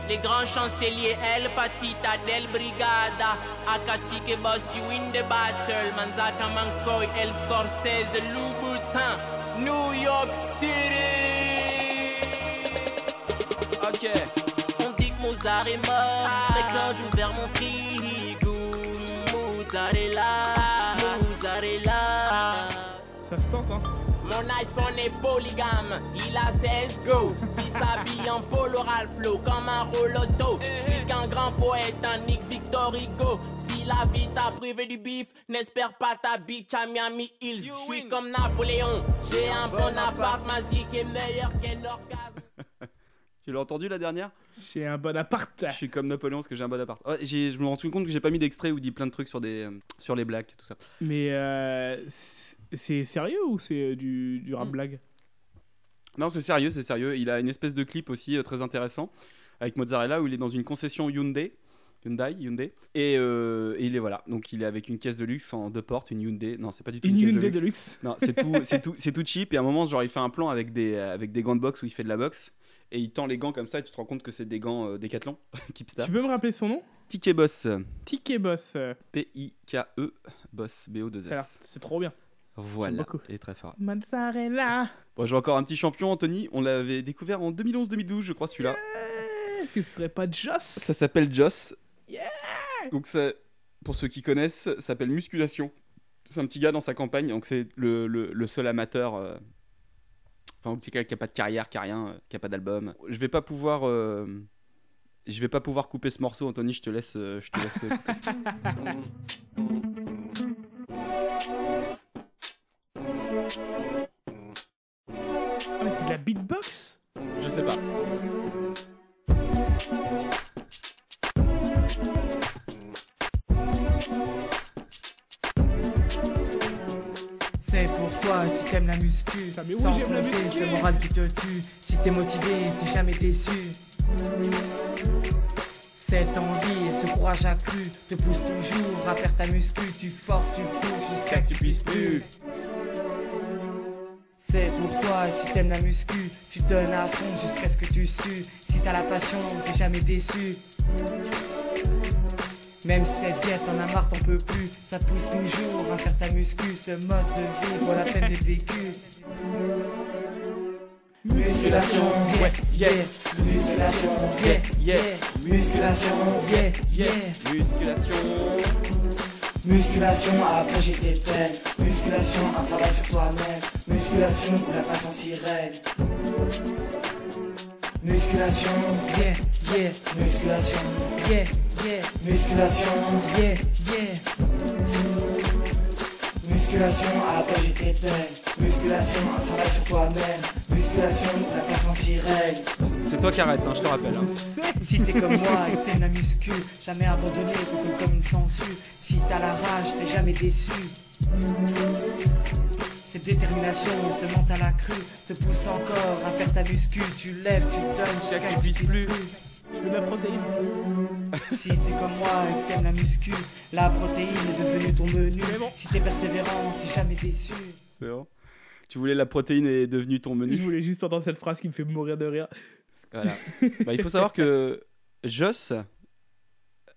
Les grands chanceliers El Patita del Brigada, Akati que boss you in the battle, Manzaka Mankoy, El Scorsese, Lou Boutin, New York City. Ok. On dit que Mozart est mort, mais quand j'ouvre mon frigo, Mozart est là, Mozart est là. Ça se tente, hein Mon iPhone est polygame, il a 16 go. Puis s'habille en polo Ralph comme un roloto. Je suis qu'un grand poète, un Nick Victor Hugo. Si la vie t'a privé du bif, n'espère pas ta bitch à Miami Hills. Je suis comme Napoléon, j'ai un bon appart, ma zik est meilleure qu'un orgasme. Tu l'as entendu la dernière? J'ai un bon appart. Je suis comme Napoléon parce que j'ai un bon appart. Ouais, je me rends compte que j'ai pas mis d'extrait où il dit plein de trucs sur, des, euh, sur les blagues et tout ça. Mais euh, c'est sérieux ou c'est euh, du, du rap Hmm. blague? Non, c'est sérieux, c'est sérieux. Il a une espèce de clip aussi euh, très intéressant avec Mozzarella où il est dans une concession Hyundai. Hyundai, Hyundai. Et, euh, et il est voilà. Donc il est avec une caisse de luxe en deux portes, une Hyundai. Non, c'est pas du tout Une une, caisse Hyundai de de luxe. luxe. Non, c'est tout, c'est tout, c'est tout cheap. Et à un moment, genre, il fait un plan avec des, avec des gants de boxe où il fait de la boxe. Et il tend les gants comme ça et tu te rends compte que c'est des gants euh, Decathlon. Tu peux me rappeler son nom? Ticket Boss. Ticket Boss. P-I-K-E, E, Boss, ça a l'air- B-O-2-S. C'est trop bien. Voilà, beaucoup. il est très fort. Mozzarella. Bon, j'ai encore un petit champion, Anthony. On l'avait découvert en 2011-2012, je crois, celui-là. Est-ce que ce serait pas Joss? Ça s'appelle Joss. Yeah Donc, ça, pour ceux qui connaissent, ça s'appelle Musculation. C'est un petit gars dans sa campagne, donc c'est le, le- le seul amateur. euh, Enfin, un petit gars qui a pas de carrière, qui a rien, euh, qui a pas d'album. Je vais pas pouvoir. euh, Je vais pas pouvoir couper ce morceau, Anthony. Je te laisse. Je te laisse beatbox? Je sais pas. C'est pour toi si t'aimes la muscu. mais oui, Sans j'aime la compter muscu. ce moral qui te tue. Si t'es motivé, t'es jamais déçu. Cette envie et ce courage accru te pousse toujours à faire ta muscu. Tu forces, tu pousses jusqu'à que tu puisses plus. C'est pour toi si t'aimes la muscu. Tu donnes à fond jusqu'à ce que tu sues. Si t'as la passion, t'es jamais déçu. Même si cette diète en a marre, t'en peux plus. Ça pousse toujours à faire ta muscu. Ce mode de vie vaut la peine d'être vécu. Musculation, yeah, yeah. Musculation, yeah, yeah. Musculation, yeah, yeah. Musculation. Musculation, après j'ai tes peines. Musculation, un travail sur toi-même. Musculation, où la passion sirène. Musculation, yeah, yeah. Musculation, yeah, yeah. Musculation, yeah, yeah. Musculation, après j'ai tes peines. Musculation, un travail sur toi-même. C'est toi qui arrête, hein, je te rappelle. hein. Si t'es comme moi et que t'aimes la muscu, jamais abandonné, beaucoup comme une sangsue. Si t'as la rage, t'es jamais déçu. Cette détermination ce mental accru te pousse encore à faire ta muscu. Tu lèves, tu donnes, tu puisses plus. Je veux de la protéine. Si t'es comme moi et que t'aimes la muscu, la protéine est devenue ton menu. Si t'es persévérant, t'es jamais déçu. C'est bon. Tu voulais la protéine est devenue ton menu. Je voulais juste entendre cette phrase qui me fait mourir de rire. Voilà. Bah, il faut savoir que Joss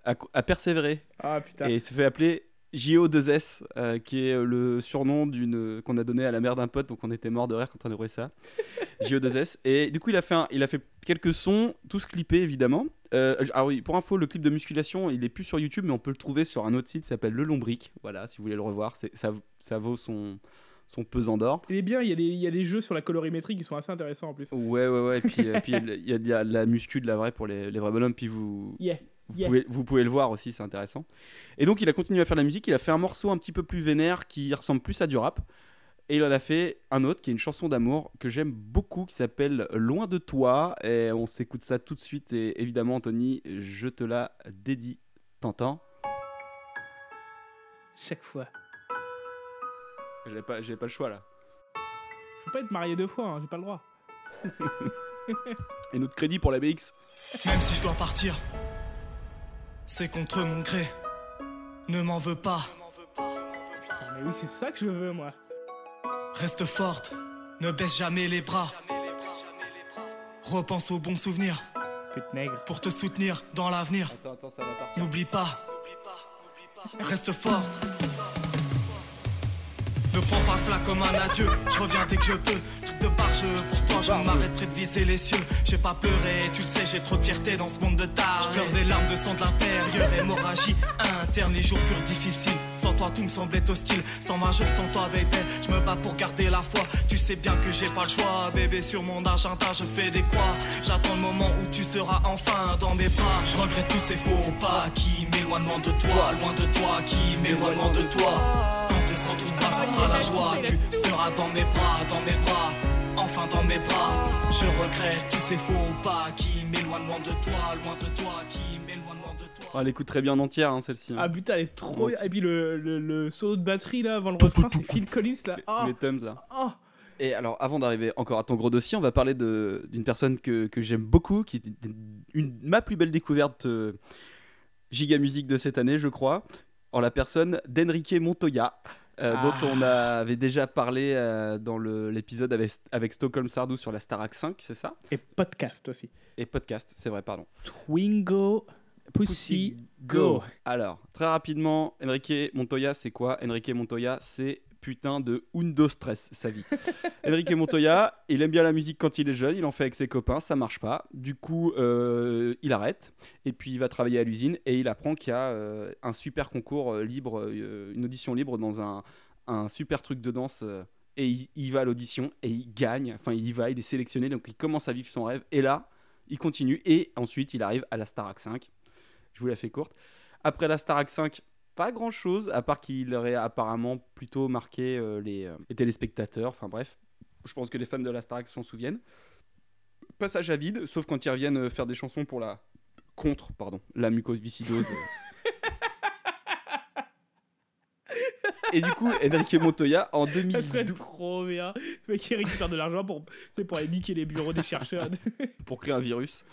a, a persévéré Ah putain. et se fait appeler JO2S, euh, qui est le surnom d'une qu'on a donné à la mère d'un pote, donc on était mort de rire quand on a ça. JO2S. Et du coup, il a fait, un- il a fait quelques sons, tous clippés évidemment. Euh, ah oui, pour info, le clip de musculation, il est plus sur YouTube, mais on peut le trouver sur un autre site qui s'appelle Le Lombric. Voilà, si vous voulez le revoir, ça vaut son, son pesant d'or. Il est bien, il y, a des, il y a des jeux sur la colorimétrie qui sont assez intéressants en plus. Ouais, ouais, ouais. Et puis, euh, puis il y a de la, de la muscu de la vraie pour les, les vrais bonhommes. Puis vous, Yeah, vous, yeah. Pouvez, vous pouvez le voir aussi, c'est intéressant. Et donc, il a continué à faire de la musique. Il a fait un morceau un petit peu plus vénère qui ressemble plus à du rap. Et il en a fait un autre qui est une chanson d'amour que j'aime beaucoup qui s'appelle Loin de toi. Et on s'écoute ça tout de suite. Et évidemment, Anthony, je te la dédie. T'entends? Chaque fois. J'avais pas, j'avais pas le choix là. Je peux pas être marié deux fois, hein, j'ai pas le droit. Et notre crédit pour la BX Même si je dois partir, c'est contre mon gré. Ne m'en veux pas. Putain, mais oui, c'est ça que je veux, moi. Reste forte, ne baisse jamais les bras. Repense aux bons souvenirs. Pour te soutenir dans l'avenir. Attends, attends, ça va partir. N'oublie pas. Reste forte. Prends pas cela comme un adieu. Je reviens dès que je peux. Truc de barge, pour toi, je m'arrêterai de viser les cieux. J'ai pas pleuré, tu le sais, j'ai trop de fierté dans ce monde de tard. Je pleure des larmes de sang de l'intérieur, hémorragie interne. Les jours furent difficiles. Sans toi, tout me semblait hostile. Sans ma jour, sans toi, bébé, je me bats pour garder la foi. Tu sais bien que j'ai pas le choix, bébé. Sur mon agenda, je fais des croix. J'attends le moment où tu seras enfin dans mes bras. Je regrette tous ces faux pas qui m'éloignent de toi, loin de toi, qui m'éloignent de toi. Sera la joie. Tu seras dans mes bras, dans mes bras. Enfin dans mes bras, je regrette tous ces faux pas qui m'éloignent loin de toi, loin de toi, qui m'éloignent loin de toi. Oh, elle écoute très bien en entière, hein, celle-ci. hein. Ah putain, elle est trop. Et puis le, le, le saut de batterie là avant le refrain, c'est Phil Collins là. Ah les tomes là. Ah Et alors, avant d'arriver encore à ton gros dossier, on va parler de- d'une personne que, que j'aime beaucoup, qui est une, ma plus belle découverte euh, Giga Musique de cette année, je crois, en la personne d'Enrique Montoya. Euh, Ah. dont on avait déjà parlé euh, dans l'épisode avec, avec Stockholm Sardou sur la Starac 5, c'est ça? Et podcast aussi. Et podcast, c'est vrai, pardon. Twingo Pussy Go. Alors, très rapidement, Enrique Montoya, c'est quoi? Enrique Montoya, c'est putain de undo stress, sa vie. Enrique Montoya, il aime bien la musique quand il est jeune, il en fait avec ses copains, ça marche pas. Du coup, euh, il arrête, et puis il va travailler à l'usine, et il apprend qu'il y a euh, un super concours euh, libre, une audition libre dans un, un super truc de danse. et il, il va à l'audition, et il gagne, enfin il y va, il est sélectionné, donc il commence à vivre son rêve, et là, il continue, et ensuite il arrive à la Starac 5. Je vous la fais courte. Après la Starac 5, pas grand chose, à part qu'il aurait apparemment plutôt marqué euh, les, euh, les téléspectateurs. Enfin bref, je pense que les fans de la Starac s'en souviennent. Passage à vide, sauf quand ils reviennent euh, faire des chansons pour la. contre, pardon, la mucoviscidose. Et du coup, Enrique Montoya, en Ça serait 2012, trop bien. Le mec qui récupère de l'argent pour, c'est pour aller niquer les bureaux des chercheurs. pour créer un virus.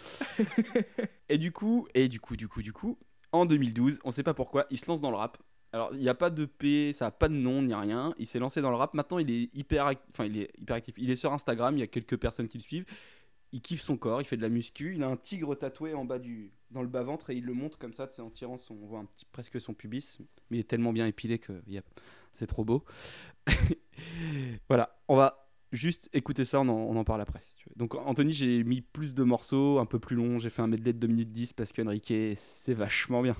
et du coup, et du coup, du coup, du coup, en 2012, on sait pas pourquoi, il se lance dans le rap. Alors, il n'y a pas de P, ça a pas de nom ni rien. Il s'est lancé dans le rap. Maintenant, il est hyper, enfin, il est hyper actif. Il est sur Instagram. Il y a quelques personnes qui le suivent. Il kiffe son corps. Il fait de la muscu. Il a un tigre tatoué en bas du, dans le bas ventre et il le montre comme ça, en tirant son, on voit un petit presque son pubis. Mais il est tellement bien épilé que c'est trop beau. voilà, on va juste écouter ça, on en, on en parle après. si tu veux. Donc Anthony, j'ai mis plus de morceaux, un peu plus long, j'ai fait un medley de 2 minutes 10 parce qu'Enrique, c'est vachement bien.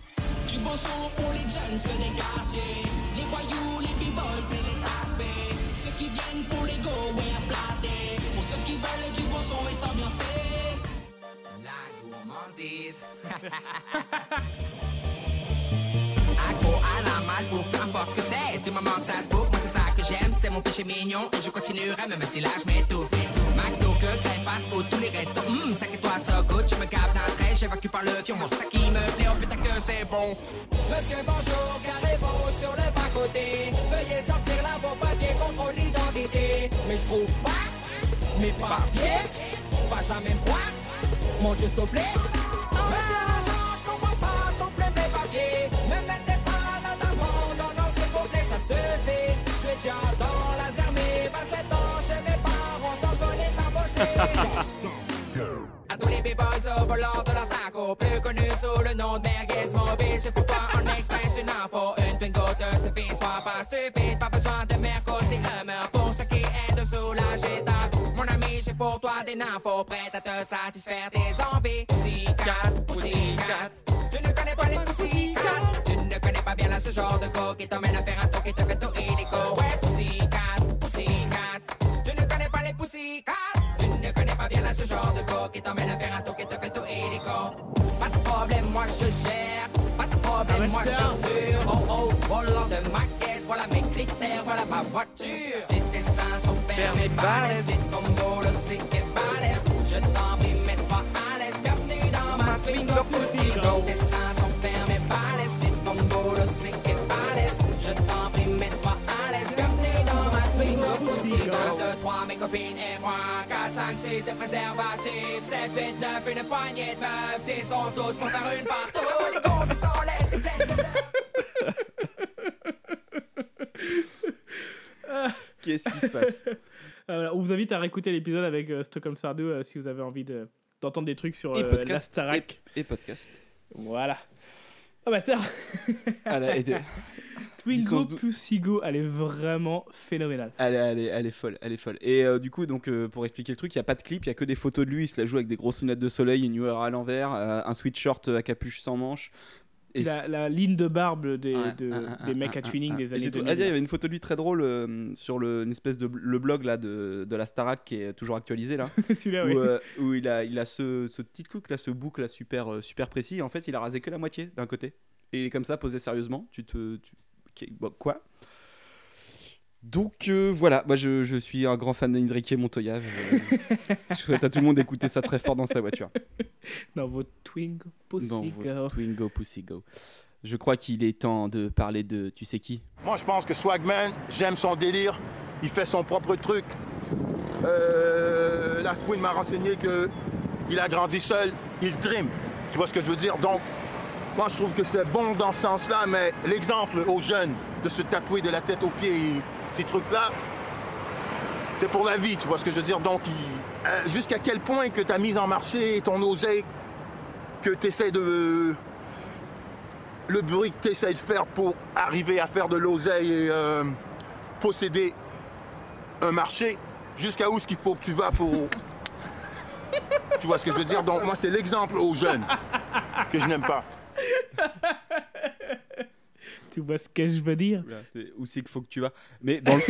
Du bon son pour les jeunes, ceux des quartiers. Les voyous, les b-boys et les taspés. Ceux qui viennent pour les go, ouais, à plater. Pour ceux qui veulent du bon son et s'ambiancer. La gourmandise. Accro à la malbouffe, peu importe ce que c'est. Du moment que ça se mon péché mignon et je continuerai même si là je m'étouffe. McDo, que crème, fast food, tous les restos. Hum, ça que toi ça goûte. Je me capte d'un trait, j'évacue par le fion. C'est ça qui me plaît, oh putain que c'est bon. Monsieur, bonjour, carrez-vous sur le bas-côté. Veuillez sortir là vos papiers, contrôle d'identité. Mais je trouve pas mes papiers. Va jamais me voir. Mon Dieu, s'il te plaît. À tous les b-boys au volant de leur taco Plus connus sous le nom de merguez mobile J'ai pour toi en express une info Une pingo te suffit, sois pas stupide Pas besoin de mercos ni humeurs Pour ce qui est de soulager ta Mon ami, j'ai pour toi des infos Prêtes à te satisfaire tes envies Pussycat, pussycat. Tu ne connais pas les pussycat. Tu ne connais pas bien là ce genre de go Qui t'emmène à faire un tour qui te fait tout illico Ouais, pussycat, pussycat. Tu ne connais pas les pussycat ce genre de go Qui t'emmène à faire un tour qui te fait tout illico Pas de problème, moi je gère. Pas de problème, moi j'assure Oh oh, volant de ma caisse Voilà mes critères, voilà ma voiture. Si tes seins sont fermés, balèzes Si ton boulot c'est qu'est balèze. Je t'en prie, mets-toi à l'aise. Bienvenue dans ma bingo pussy go 1, 2, 3, mes copines et moi 4, 5, 6, c'est préservatif 7, 8, 9, une poignée de meufs 10, 11, 12, faut faire une partout Les cons, ça s'en laisse, c'est plein de Qu'est-ce qui se passe? Euh, on vous invite à réécouter l'épisode avec euh, Stockholm Sardou euh, si vous avez envie de- d'entendre des trucs sur Et euh, podcast, la Starac. Et podcast. Voilà. Ah bah t'as- Ah, là, et de- Twingo plus Sigo, elle est vraiment phénoménale. Elle, est- elle est, elle est folle, elle est folle. Et euh, du coup, donc euh, pour expliquer le truc, il y a pas de clip, il y a que des photos de lui. Il se la joue avec des grosses lunettes de soleil, une UR à l'envers, euh, un sweatshirt à capuche sans manches. Et La, ligne de barbe des, Ouais, de- un, un, des un, mecs à un, tuning un. des années j'ai trou- 2000. ah, il y avait une photo de lui très drôle euh, sur le, une espèce de le blog là de, de la Starac qui est toujours actualisé là. Celui-là, où, oui. euh, où il a, il a ce, ce petit truc là, ce boucle là super, super précis. Et en fait, il a rasé que la moitié d'un côté. Et il est comme ça, posé sérieusement. Tu te. tu- quoi? Donc euh, voilà, moi je, je suis un grand fan d'Enrique Montoya. Je, je souhaite à tout le monde d'écouter ça très fort dans sa voiture. Dans votre Twingo Pussy Dans Girl. Twingo Pussy Go. Je crois qu'il est temps de parler de tu sais qui? Moi, je pense que Swagman, j'aime son délire. Il fait son propre truc. Euh, la Queen m'a renseigné que il a grandi seul. Il dream. Tu vois ce que je veux dire? Donc, moi, je trouve que c'est bon dans ce sens-là, mais l'exemple aux jeunes de se tatouer de la tête aux pieds et ces trucs-là, c'est pour la vie, tu vois ce que je veux dire? Donc, il- euh, jusqu'à quel point que ta mise en marché, ton oseille, que tu essaies de le bruit que tu essaies de faire pour arriver à faire de l'oseille et euh, posséder un marché, jusqu'à où est-ce qu'il faut que tu vas pour... tu vois ce que je veux dire? Donc moi, c'est l'exemple aux jeunes que je n'aime pas. Tu vois ce que je veux dire? Où c'est qu'il faut que tu vas. Mais dans le,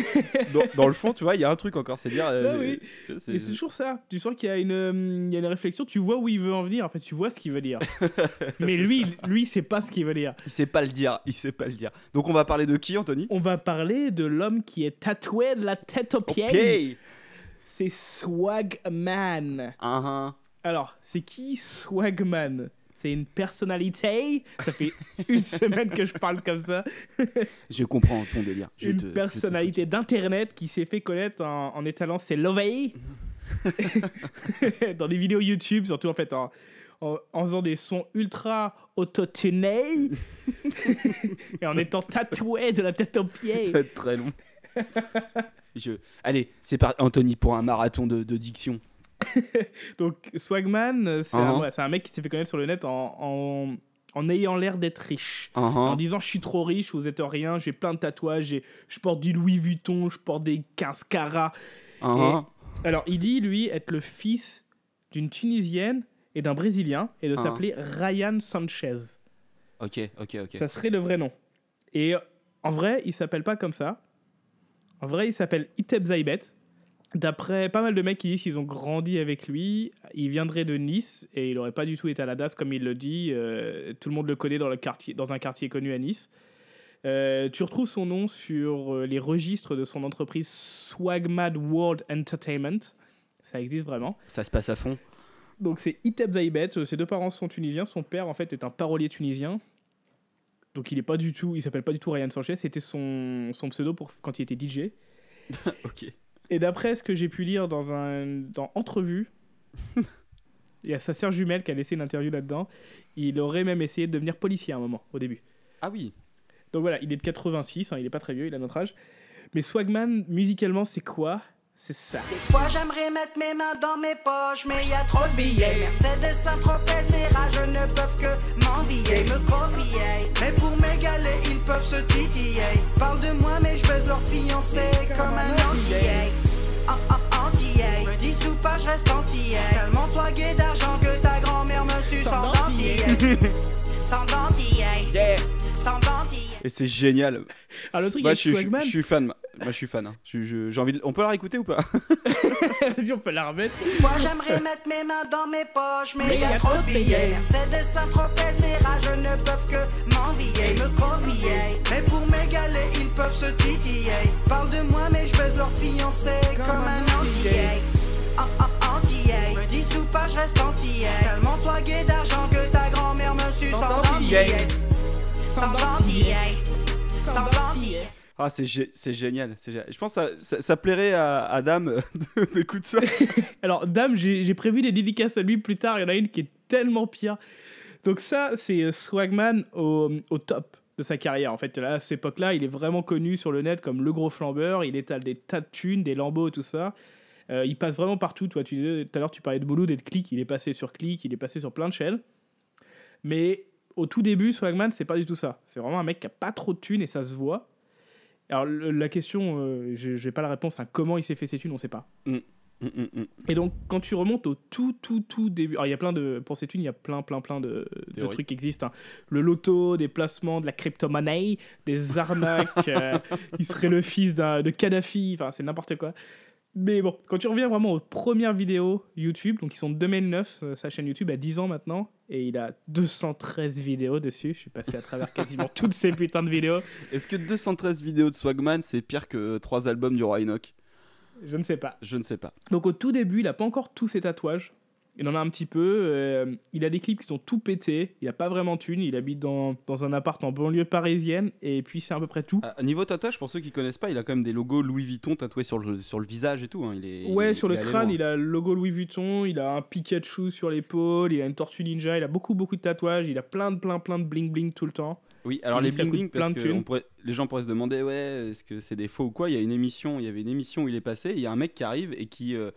dans, dans le fond, tu vois, il y a un truc encore, c'est dire. euh, Ah oui. c'est- toujours ça. Tu sens qu'il y a une, euh, y a une réflexion. Tu vois où il veut en venir. En fait, tu vois ce qu'il veut dire. Mais lui, lui, c'est pas ce qu'il veut dire. Il sait pas le dire, il sait pas le dire. Donc on va parler de qui, Anthony? On va parler de l'homme qui est tatoué de la tête aux pieds. pieds. C'est Swagman. Ah, Alors, c'est qui Swagman? C'est une personnalité. Ça fait une semaine que je parle comme ça. Je comprends ton délire. Je une te- personnalité d'internet qui s'est fait connaître en, en étalant ses lovey dans des vidéos YouTube, surtout en fait en, en, en faisant des sons ultra autotunés et en étant tatoué de la tête aux pieds. Ça va être très long. Je... Allez, c'est parti, Anthony, pour un marathon de, de diction. Donc Swagman, c'est Uh-huh. un, ouais, c'est un mec qui s'est fait connaître sur le net en, en, en ayant l'air d'être riche. Uh-huh. En disant je suis trop riche, vous êtes rien, j'ai plein de tatouages, je porte du Louis Vuitton, je porte des 15 carats. Uh-huh. Et- alors il dit lui être le fils d'une Tunisienne et d'un Brésilien et de s'appeler Ryan Sanchez. Ok, ok, ok. Ça serait le vrai nom. Et en vrai, il s'appelle pas comme ça. En vrai, il s'appelle Iteb Zaibet. D'après pas mal de mecs qui disent qu'ils ont grandi avec lui, il viendrait de Nice et il aurait pas du tout été à la DAS comme il le dit. Euh, tout le monde le connaît dans, le quartier, dans un quartier connu à Nice. Euh, tu retrouves son nom sur euh, les registres de son entreprise Swagmad World Entertainment. Ça existe vraiment. Ça se passe à fond. Donc c'est Iteb Zaibet, ses deux parents sont tunisiens, son père en fait est un parolier tunisien. Donc il est pas du tout, il s'appelle pas du tout Ryan Sanchez, c'était son, son pseudo pour quand il était DJ. ok. Et d'après ce que j'ai pu lire dans un dans Entrevue, il y a sa sœur jumelle qui a laissé une interview là-dedans, il aurait même essayé de devenir policier à un moment au début. Ah oui. Donc voilà, il est de 86, hein, il est pas très vieux, il a notre âge. Mais Swagman musicalement c'est quoi? C'est ça. Des fois j'aimerais mettre mes mains dans mes poches, mais y a trop de billets. Mercedes, Saint-Tropez et Rage ne peuvent que m'envier, me copier. Mais pour m'égaler, ils peuvent se titiller. Parle de moi, mais je baise leur fiancé comme un antillais. Ah, ah, antillais. Me dis ou pas, je reste antillais. Tellement toi gay d'argent que ta grand-mère me suce en dentillais. Sans dentillais. Sans dentillais. Et c'est génial. Ah, le truc Moi, avec je, suis- Swagman- je suis fan. Moi, je suis fan. hein. Je- J'ai envie de... On peut la réécouter ou pas? Vas-y, on peut la remettre. Moi j'aimerais mettre mes mains dans mes poches, mais y a trop de billets. Mercedes, Saint-Tropez et Rage ne peuvent que m'envier, me copier. Mais pour m'égaler, ils peuvent se titiller. Parle de moi, mais je baise leur fiancé comme un antillais. Ah, ah, antillais. Me dis ou pas, je reste antillais. Tellement toi gay d'argent que ta grand-mère me suce en dentillais. Ah, c'est gé- c'est génial, c'est génial. Je pense que ça, plairait à, à Dame euh, d'écouter ça. Alors, Dame, j'ai prévu des dédicaces à lui plus tard. Il y en a une qui est tellement pire. Donc, ça, c'est euh, Swagman au, au top de sa carrière. En fait, là, à cette époque-là, il est vraiment connu sur le net comme le gros flambeur. Il étale des tas de thunes, des lambeaux, tout ça. Euh, il passe vraiment partout. Toi, tu disais tout à l'heure, tu parlais de Bouloud et de Click. Il est passé sur Click, il est passé sur plein de chaînes. Mais au tout début, Swagman, c'est pas du tout ça. C'est vraiment un mec qui a pas trop de thunes et ça se voit. Alors, le- la question, euh, j'ai pas la réponse à comment il s'est fait ses thunes, on sait pas. Mm. Mm, mm. Et donc, quand tu remontes au tout, tout, tout début. Alors, il y a plein de. Pour ces thunes, il y a plein, plein, plein de, trucs qui existent. hein. Le loto, des placements, de la crypto-monnaie, des arnaques. euh, il serait le fils de Kadhafi. Enfin, c'est n'importe quoi. Mais bon, quand tu reviens vraiment aux premières vidéos YouTube, donc ils sont de 2009, euh, sa chaîne YouTube a 10 ans maintenant, et il a 213 vidéos dessus. Je suis passé à travers quasiment toutes ces putains de vidéos. Est-ce que 213 vidéos de Swagman, c'est pire que 3 albums du Roi Enoch? Je ne sais pas. Je ne sais pas. Donc au tout début, il a pas encore tous ses tatouages. Il en a un petit peu. euh, il a des clips qui sont tout pétés. Il a pas vraiment de thunes. Il habite dans, dans un appart en banlieue parisienne. Et puis c'est à peu près tout. À niveau tatouage, pour ceux qui connaissent pas, il a quand même des logos Louis Vuitton tatoués sur le, sur le visage et tout. hein. Il est, ouais, il- sur il le crâne, loin. il a le logo Louis Vuitton. Il a un Pikachu sur l'épaule. Il a une tortue ninja. Il a beaucoup, beaucoup de tatouages. Il a plein de, plein, plein de bling bling tout le temps. Oui, alors les bling bling, plein parce de que pourrait- les gens pourraient se demander, ouais, est-ce que c'est des faux ou quoi? Il y a une émission, il y avait une émission où il est passé, il y a un mec qui arrive et qui. euh,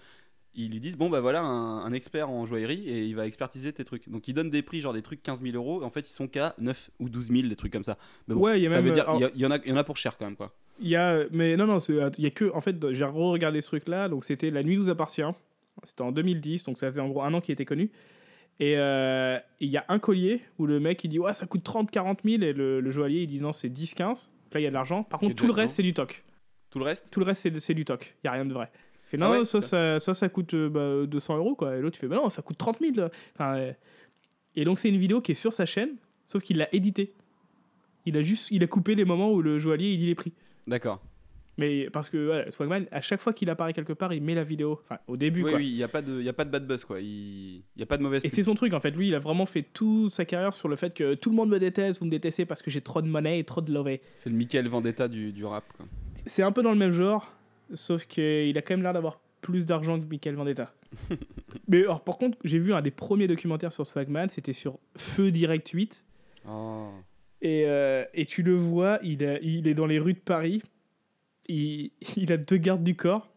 ils lui disent, bon bah voilà, un, un expert en joaillerie et il va expertiser tes trucs. Donc il donne des prix, genre des trucs 15 000 euros, et en fait ils sont qu'à 9 ou 12 000, des trucs comme ça. Mais bon, Ouais, il y a ça même, veut dire, il y, a- il y en a, il y en a pour cher quand même, quoi. Il y a, mais non, non, il y a que, en fait, j'ai re-regardé ce truc-là, donc c'était La Nuit nous appartient, c'était en 2010, donc ça faisait en gros un an qu'il était connu, et euh, il y a un collier où le mec il dit, ouais, ça coûte 30-40 000, et le, le joaillier il dit, non, c'est 10-15, donc là il y a de l'argent, par contre tout le reste c'est du toc. Tout le reste Tout le reste c'est c'est du toc, il y a rien de vrai. Ah non, ouais, putain. ça, soit ça coûte euh, bah, 200 euros, quoi, et l'autre il fait, bah non, ça coûte 30 000. là. Enfin, euh, et donc c'est une vidéo qui est sur sa chaîne, sauf qu'il l'a édité. Il a juste, il a coupé les moments où le joaillier il dit les prix. D'accord. Mais parce que voilà, Swagman, à chaque fois qu'il apparaît quelque part, il met la vidéo. Enfin, au début, Oui, quoi. oui, il n'y a, pas de- y a pas de bad buzz, quoi. Il n'y a pas de mauvaise Et c'est son truc, en fait. Lui, il a vraiment fait toute sa carrière sur le fait que tout le monde me déteste, vous me détestez parce que j'ai trop de monnaie et trop de love. C'est le Michael Vendetta du, du rap, quoi. C'est un peu dans le même genre, sauf qu'il a quand même l'air d'avoir plus d'argent que Michael Vendetta. Mais alors, par contre, j'ai vu un des premiers documentaires sur Swagman, c'était sur Feu Direct 8. Oh. Et, euh, et tu le vois, il, a- il est dans les rues de Paris. Il, il a deux gardes du corps.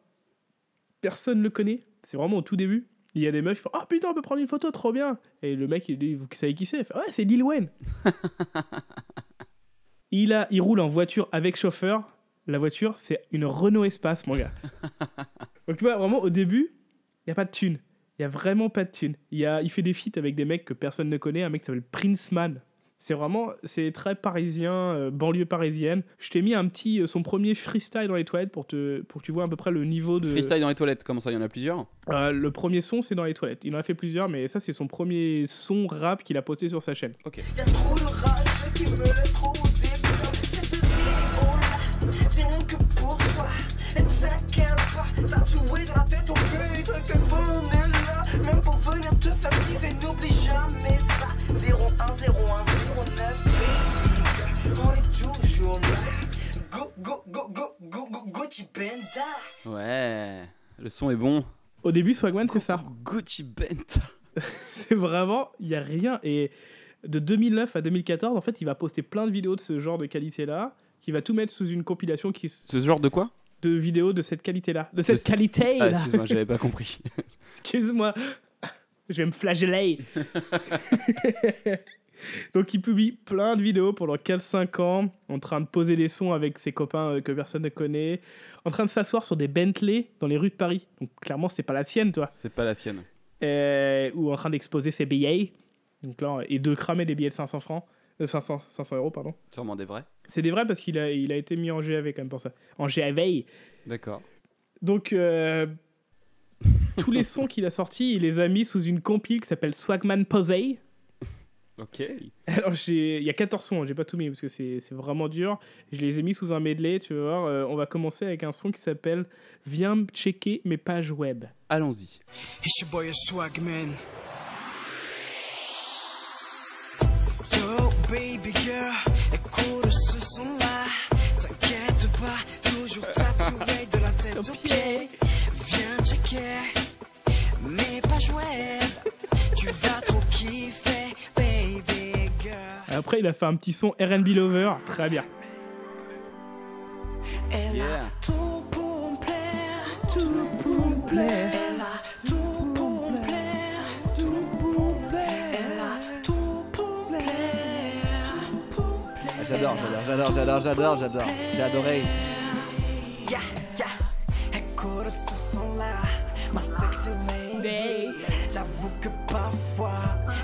Personne ne le connaît. C'est vraiment au tout début. Il y a des meufs qui font Ah putain, on peut prendre une photo, trop bien. Et le mec, il dit Vous savez qui c'est? Ouais, c'est Lil Wayne. il, a, il roule en voiture avec chauffeur. La voiture, c'est une Renault Espace, mon gars. Donc tu vois, vraiment, au début, il n'y a pas de thune. Il n'y a vraiment pas de thune. Il, y a, il fait des feats avec des mecs que personne ne connaît. Un mec qui s'appelle Prince Man. C'est vraiment, c'est très parisien, euh, banlieue parisienne. Je t'ai mis un petit, euh, son premier freestyle dans les toilettes pour, te, pour que tu vois à peu près le niveau de... Freestyle dans les toilettes, comment ça Il y en a plusieurs? Euh, le premier son, c'est dans les toilettes. Il en a fait plusieurs, mais ça, c'est son premier son rap qu'il a posté sur sa chaîne. Ok. Y'a trop de rage qui me tatoué dans la tête, ok, t'inquiète pas, on est là. Même pour venir te faire vivre, et n'oublie jamais ça. 010109, baby, on est toujours là. Go, go, go, go, go, go, Gucci Benda. Ouais, le son est bon. Au début, Swagman, c'est ça. Gucci Bent. c'est vraiment, il n'y a rien. Et de 2009 à 2014, en fait, il va poster plein de vidéos de ce genre de qualité-là, qui va tout mettre sous une compilation qui Ce genre de quoi? De vidéos de cette qualité-là. De cette Ce- qualité-là. Ah, excuse-moi, j'avais pas compris. Excuse-moi. Je vais me flageller. Donc il publie plein de vidéos pendant 4-5 ans, en train de poser des sons avec ses copains euh, que personne ne connaît, en train de s'asseoir sur des Bentley dans les rues de Paris. Donc clairement c'est pas la sienne, toi. C'est pas la sienne. Euh, ou en train d'exposer ses billets. Donc là, et de cramer des billets de 500 francs. Euh, 500, 500 euros, pardon. Sûrement des vrais. C'est des vrais parce qu'il a, il a été mis en GAV quand même pour ça. En GAV. D'accord. Donc, euh, tous les sons qu'il a sortis, il les a mis sous une compile qui s'appelle Swagman Posey. Ok. Alors, j'ai- il y a 14 sons, hein, j'ai pas tout mis parce que c'est c'est vraiment dur. Je les ai mis sous un medley, tu vas voir. Euh, on va commencer avec un son qui s'appelle Viens me checker mes pages web. Allons-y. It's your boy Swagman. Baby girl, écoute ce son-là. T'inquiète pas, toujours tatoué de la tête aux pieds. Viens checker mes pages web. Tu vas trop kiffer, baby girl. Après, il a fait un petit son RB Lover, très bien. Elle a tout pour me plaire, tout pour me plaire. J'adore, j'adore, j'adore, j'adore, j'adore, j'adore. J'ai adoré. Yeah, yeah. Écoute ce son-là, ma sexy lady. J'avoue que parfois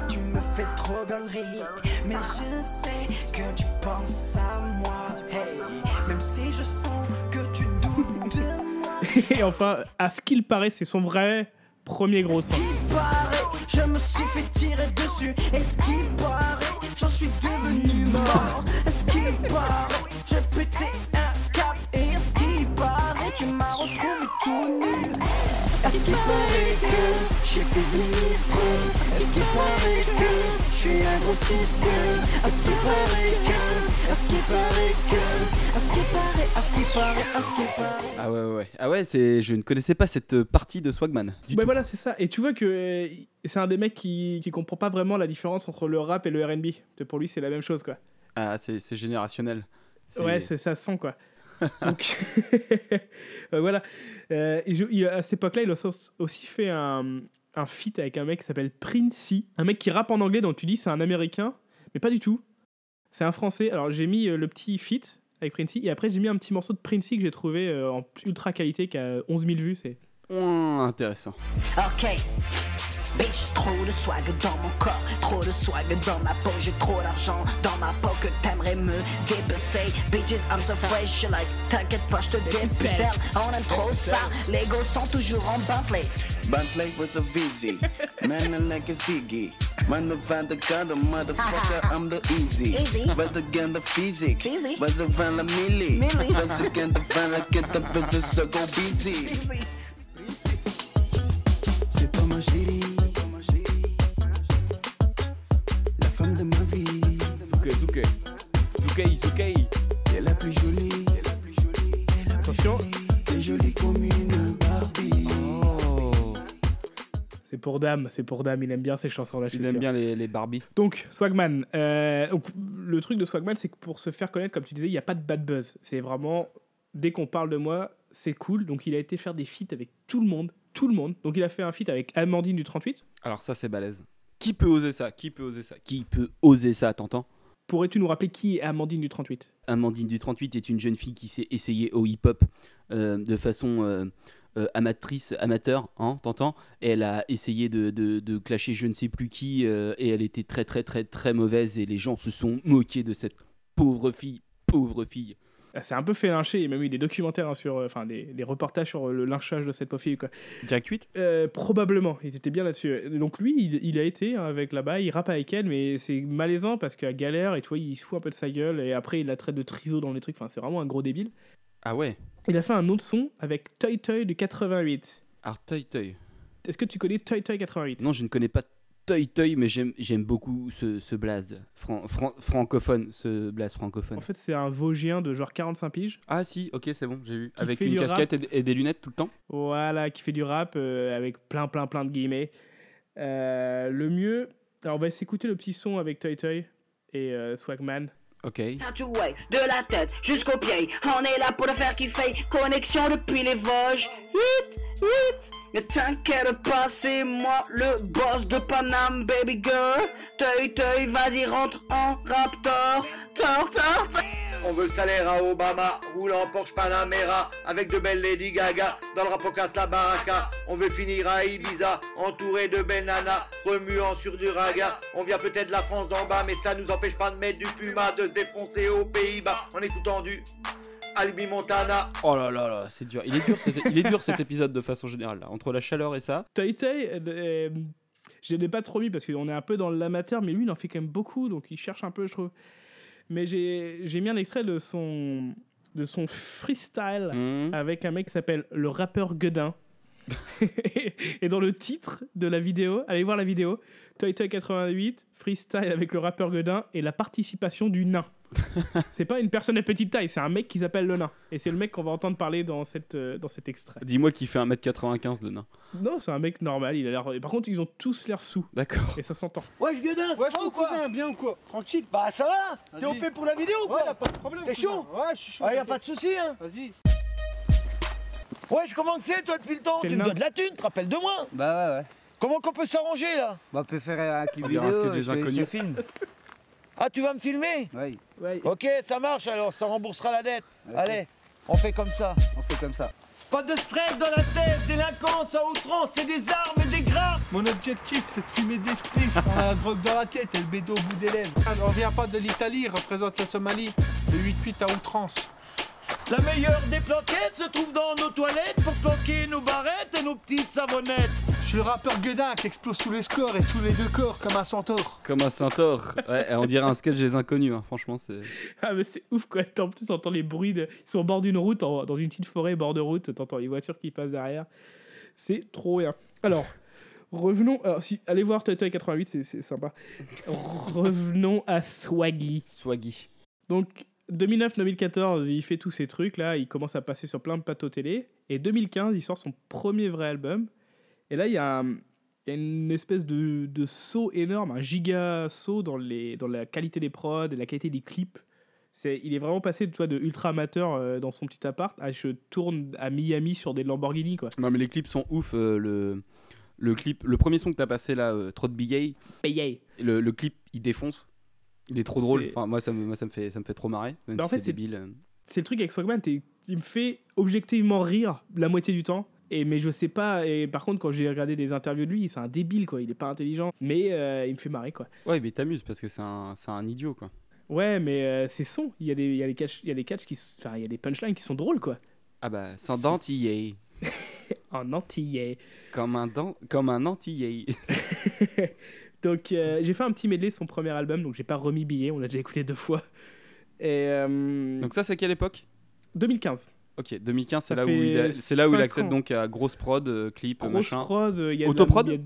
tu me fais trop gonnerie. Mais je sais que tu penses à moi. Hey, même si je sens que tu doutes de moi. Et enfin, à ce qu'il paraît, c'est son vrai premier gros son. je me suis fait tirer dessus. Est-ce qu'il paraît, j'en suis devenu mort. Qu'il paraît, j'ai pété un cap. Et est-ce qu'il paraît, tu m'as retrouvé tout nu. Est-ce qu'il paraît que j'ai fait ministre Est-ce qu'il paraît que je suis un grossiste Est-ce qu'il paraît que Est-ce qu'il paraît que Est-ce qu'il paraît Est-ce qu'il paraît Est-ce qu'il paraît Ah ouais, ouais, ouais. Ah ouais, c'est... je ne connaissais pas cette euh, partie de Swagman. Du Bah tout. voilà, c'est ça. Et tu vois que euh, c'est un des mecs qui, qui comprend pas vraiment la différence entre le rap et le RB. Pour lui, c'est la même chose, quoi. Ah, c'est, générationnel. Ouais, ça sent quoi. Donc euh, voilà. Euh, et je- il- à cette époque-là, il a aussi- fait un, un feat avec un mec qui s'appelle Princey, un mec qui rappe en anglais. Donc tu dis c'est un Américain, mais pas du tout. C'est un Français. Alors j'ai mis euh, le petit feat avec Princey et après j'ai mis un petit morceau de Princey que j'ai trouvé en ultra qualité qui a 11 000 vues. C'est intéressant. Ok. Bitch, trop de swag dans mon corps, trop de swag dans ma peau, j'ai trop d'argent dans ma peau que t'aimerais me dépecer. Bitches, I'm so fresh, like, t'inquiète pas, je te dépucelle. On aime trop ça, les gosses sont toujours en Bentley. Bentley with a VZ, man like a Ziggy. Man, the van the gun, the motherfucker, I'm the easy. Easy. But again, the physique. Physique. Was a van la milli. Milli. Was again, the van like get the go busy. C'est toi ma chérie, la femme de ma vie. Zouké, zouké. Zouké, zouké. T'es la plus jolie, attention, t'es jolie comme une Barbie. Oh. c'est pour Dame, c'est pour Dame. Il aime bien ces chansons-là. je Il aime sûr. bien les, les Barbies. Donc, Swagman. euh, donc, le truc de Swagman, c'est que pour se faire connaître, comme tu disais, il n'y a pas de bad buzz. C'est vraiment, dès qu'on parle de moi, c'est cool. Donc, il a été faire des feats avec tout le monde. Tout le monde. Donc, il a fait un feat avec Amandine du 38. Alors ça, c'est balèze. Qui peut oser ça? Qui peut oser ça? Qui peut oser ça, t'entends Pourrais-tu nous rappeler qui est Amandine du 38 Amandine du 38 est une jeune fille qui s'est essayée au hip-hop euh, de façon euh, euh, amatrice, amateur, hein, t'entends Elle a essayé de, de, de clasher je ne sais plus qui et elle était très très très très mauvaise et les gens se sont moqués de cette pauvre fille, pauvre fille. Elle s'est un peu fait lyncher. Il y a même eu des documentaires, hein, sur, euh, enfin des, des reportages sur euh, le lynchage de cette pauvre fille. Quoi. Direct 8 Euh, Probablement, ils étaient bien là-dessus. Donc lui, il, il a été hein, avec là-bas, il rappe avec elle, mais c'est malaisant parce qu'à galère, et tu vois, il se fout un peu de sa gueule, et après il la traite de triso dans les trucs, enfin c'est vraiment un gros débile. Ah ouais? Il a fait un autre son avec Toy Toy du 88. Alors Toy Toy. Est-ce que tu connais Toy Toy 88 Non, je ne connais pas Toy Toy, mais j'aime beaucoup ce, ce blaze Fran- fran- francophone, ce blaze francophone. En fait, c'est un Vosgien de genre 45 piges. Ah si, ok, c'est bon, j'ai vu. Avec une casquette et des lunettes tout le temps Voilà, qui fait du rap euh, avec plein, plein, plein de guillemets. Euh, le mieux, alors on va s'écouter le petit son avec Toy Toy et euh, Swagman. Ok. Tatoué de la tête jusqu'aux pieds, on est là pour le faire kiffer. Connexion depuis les Vosges. Hit, hit. Ne t'inquiète pas, c'est moi le boss de Paname, baby girl. Teuil, teuil, vas-y, rentre en raptor. Tor, tor, tor. On veut le salaire à Obama, roulant Porsche Panamera, avec de belles Lady Gaga, dans le rapocas la baraka. On veut finir à Ibiza, entouré de belles nanas, remuant sur du raga. On vient peut-être de la France d'en bas, mais ça nous empêche pas de mettre du puma, de se défoncer aux Pays-Bas, en écoutant du Albi Montana. Oh là là là, c'est dur. Il est dur, cet, il est dur cet épisode de façon générale. Là. Entre la chaleur et ça. Euh, euh, je l'ai pas trop mis parce qu'on est un peu dans l'amateur, mais lui, il en fait quand même beaucoup, donc il cherche un peu, je trouve. Mais j'ai j'ai mis un extrait de son, de son freestyle Mhm. avec un mec qui s'appelle le rappeur Guedin. et dans le titre de la vidéo, allez voir la vidéo, Toy Toy 88, freestyle avec le rappeur Guedin et la participation du nain. c'est pas une personne de petite taille, c'est un mec qui s'appelle le nain. Et c'est le mec qu'on va entendre parler dans, cette, euh, dans cet extrait. Dis-moi qu'il fait 1m95 le nain. Non, c'est un mec normal, il a l'air. Par contre, ils ont tous l'air sous. D'accord. Et ça s'entend. Wesh Guedin, va mon cousin, bien ou quoi Tranquille. Bah ça va T'es Vas-y. OP pour la vidéo ou Ouais, quoi y'a pas de problème. T'es cousin. chaud Ouais, je suis chaud. Ouais, y'a pas de soucis hein Vas-y. Wesh, comment c'est toi depuis le temps C'est Tu le me nain. dois de la thune, te rappelles de moi Bah ouais, ouais. Comment qu'on peut s'arranger là Bah, on peut faire un clip On dirait un vidéo, sketch des je, je inconnus. filme. Ah, tu vas me filmer Oui. Ok, ça marche alors, ça remboursera la dette. Allez, on fait comme ça. On fait comme ça. Pas de stress dans la tête, délinquance à outrance, c'est des armes et des grappes. Mon objectif, c'est de fumer des spliffs, la drogue dans la tête et le bédo au bout des lèvres. Ah, On vient pas de l'Italie, représente la Somalie. Le 8-8 à outrance. La meilleure des planquettes se trouve dans nos toilettes pour planquer nos barrettes et nos petites savonnettes. Je suis le rappeur Guedin qui explose tous les scores et tous les deux corps comme un centaure. Comme un centaure. Ouais, on dirait un sketch des inconnus, hein, franchement. c'est... Ah, mais c'est ouf quoi. En plus, t'entends les bruits. De... Ils sont au bord d'une route, en- dans une petite forêt, bord de route. T'entends les voitures qui passent derrière. C'est trop bien. Alors, revenons. Alors, si, allez voir Toy Toy 88, c'est, c'est sympa. revenons à Swaggy. Swaggy. Donc, 2009-2014, il fait tous ces trucs là. Il commence à passer sur plein de plateaux télé. Et 2015, il sort son premier vrai album. Et là, il y a, un- il y a une espèce de, de saut énorme, un giga saut dans, les, dans la qualité des prods et la qualité des clips. C'est, il est vraiment passé tu vois, de ultra amateur euh, dans son petit appart à je tourne à Miami sur des Lamborghini quoi. Non, mais les clips sont ouf. euh, le, le clip, le premier son que t'as passé là, euh, Trop de billets. Le, le clip, il défonce. Il est trop drôle. C'est- Enfin, moi, ça me, moi, ça me fait, ça me fait trop marrer. Même Bah, en si fait, c'est c'est- débile. c'est le truc avec Swagman, il me fait objectivement rire la moitié du temps. Et, mais je sais pas, et par contre, quand j'ai regardé des interviews de lui, c'est un débile, quoi. Il est pas intelligent, mais euh, il me fait marrer, quoi. Ouais, mais t'amuses parce que c'est un, c'est un idiot, quoi. Ouais, mais euh, c'est son. Il y a des, il y a des catchs, il y a des qui, enfin, il y a des punchlines qui sont drôles, quoi. Ah bah, sans dentillé. en antillais. Comme un, dent, comme un antillais. Donc, euh, j'ai fait un petit medley son premier album, donc j'ai pas remis billet, on l'a déjà écouté deux fois. Et, euh, Donc ça, c'est quelle époque? 2015. Ok, 2015, c'est là, où il a- c'est là où il accède ans. donc à grosse prod, euh, clip, Grosse machin. prod, euh, il y a de la- Autoprod y a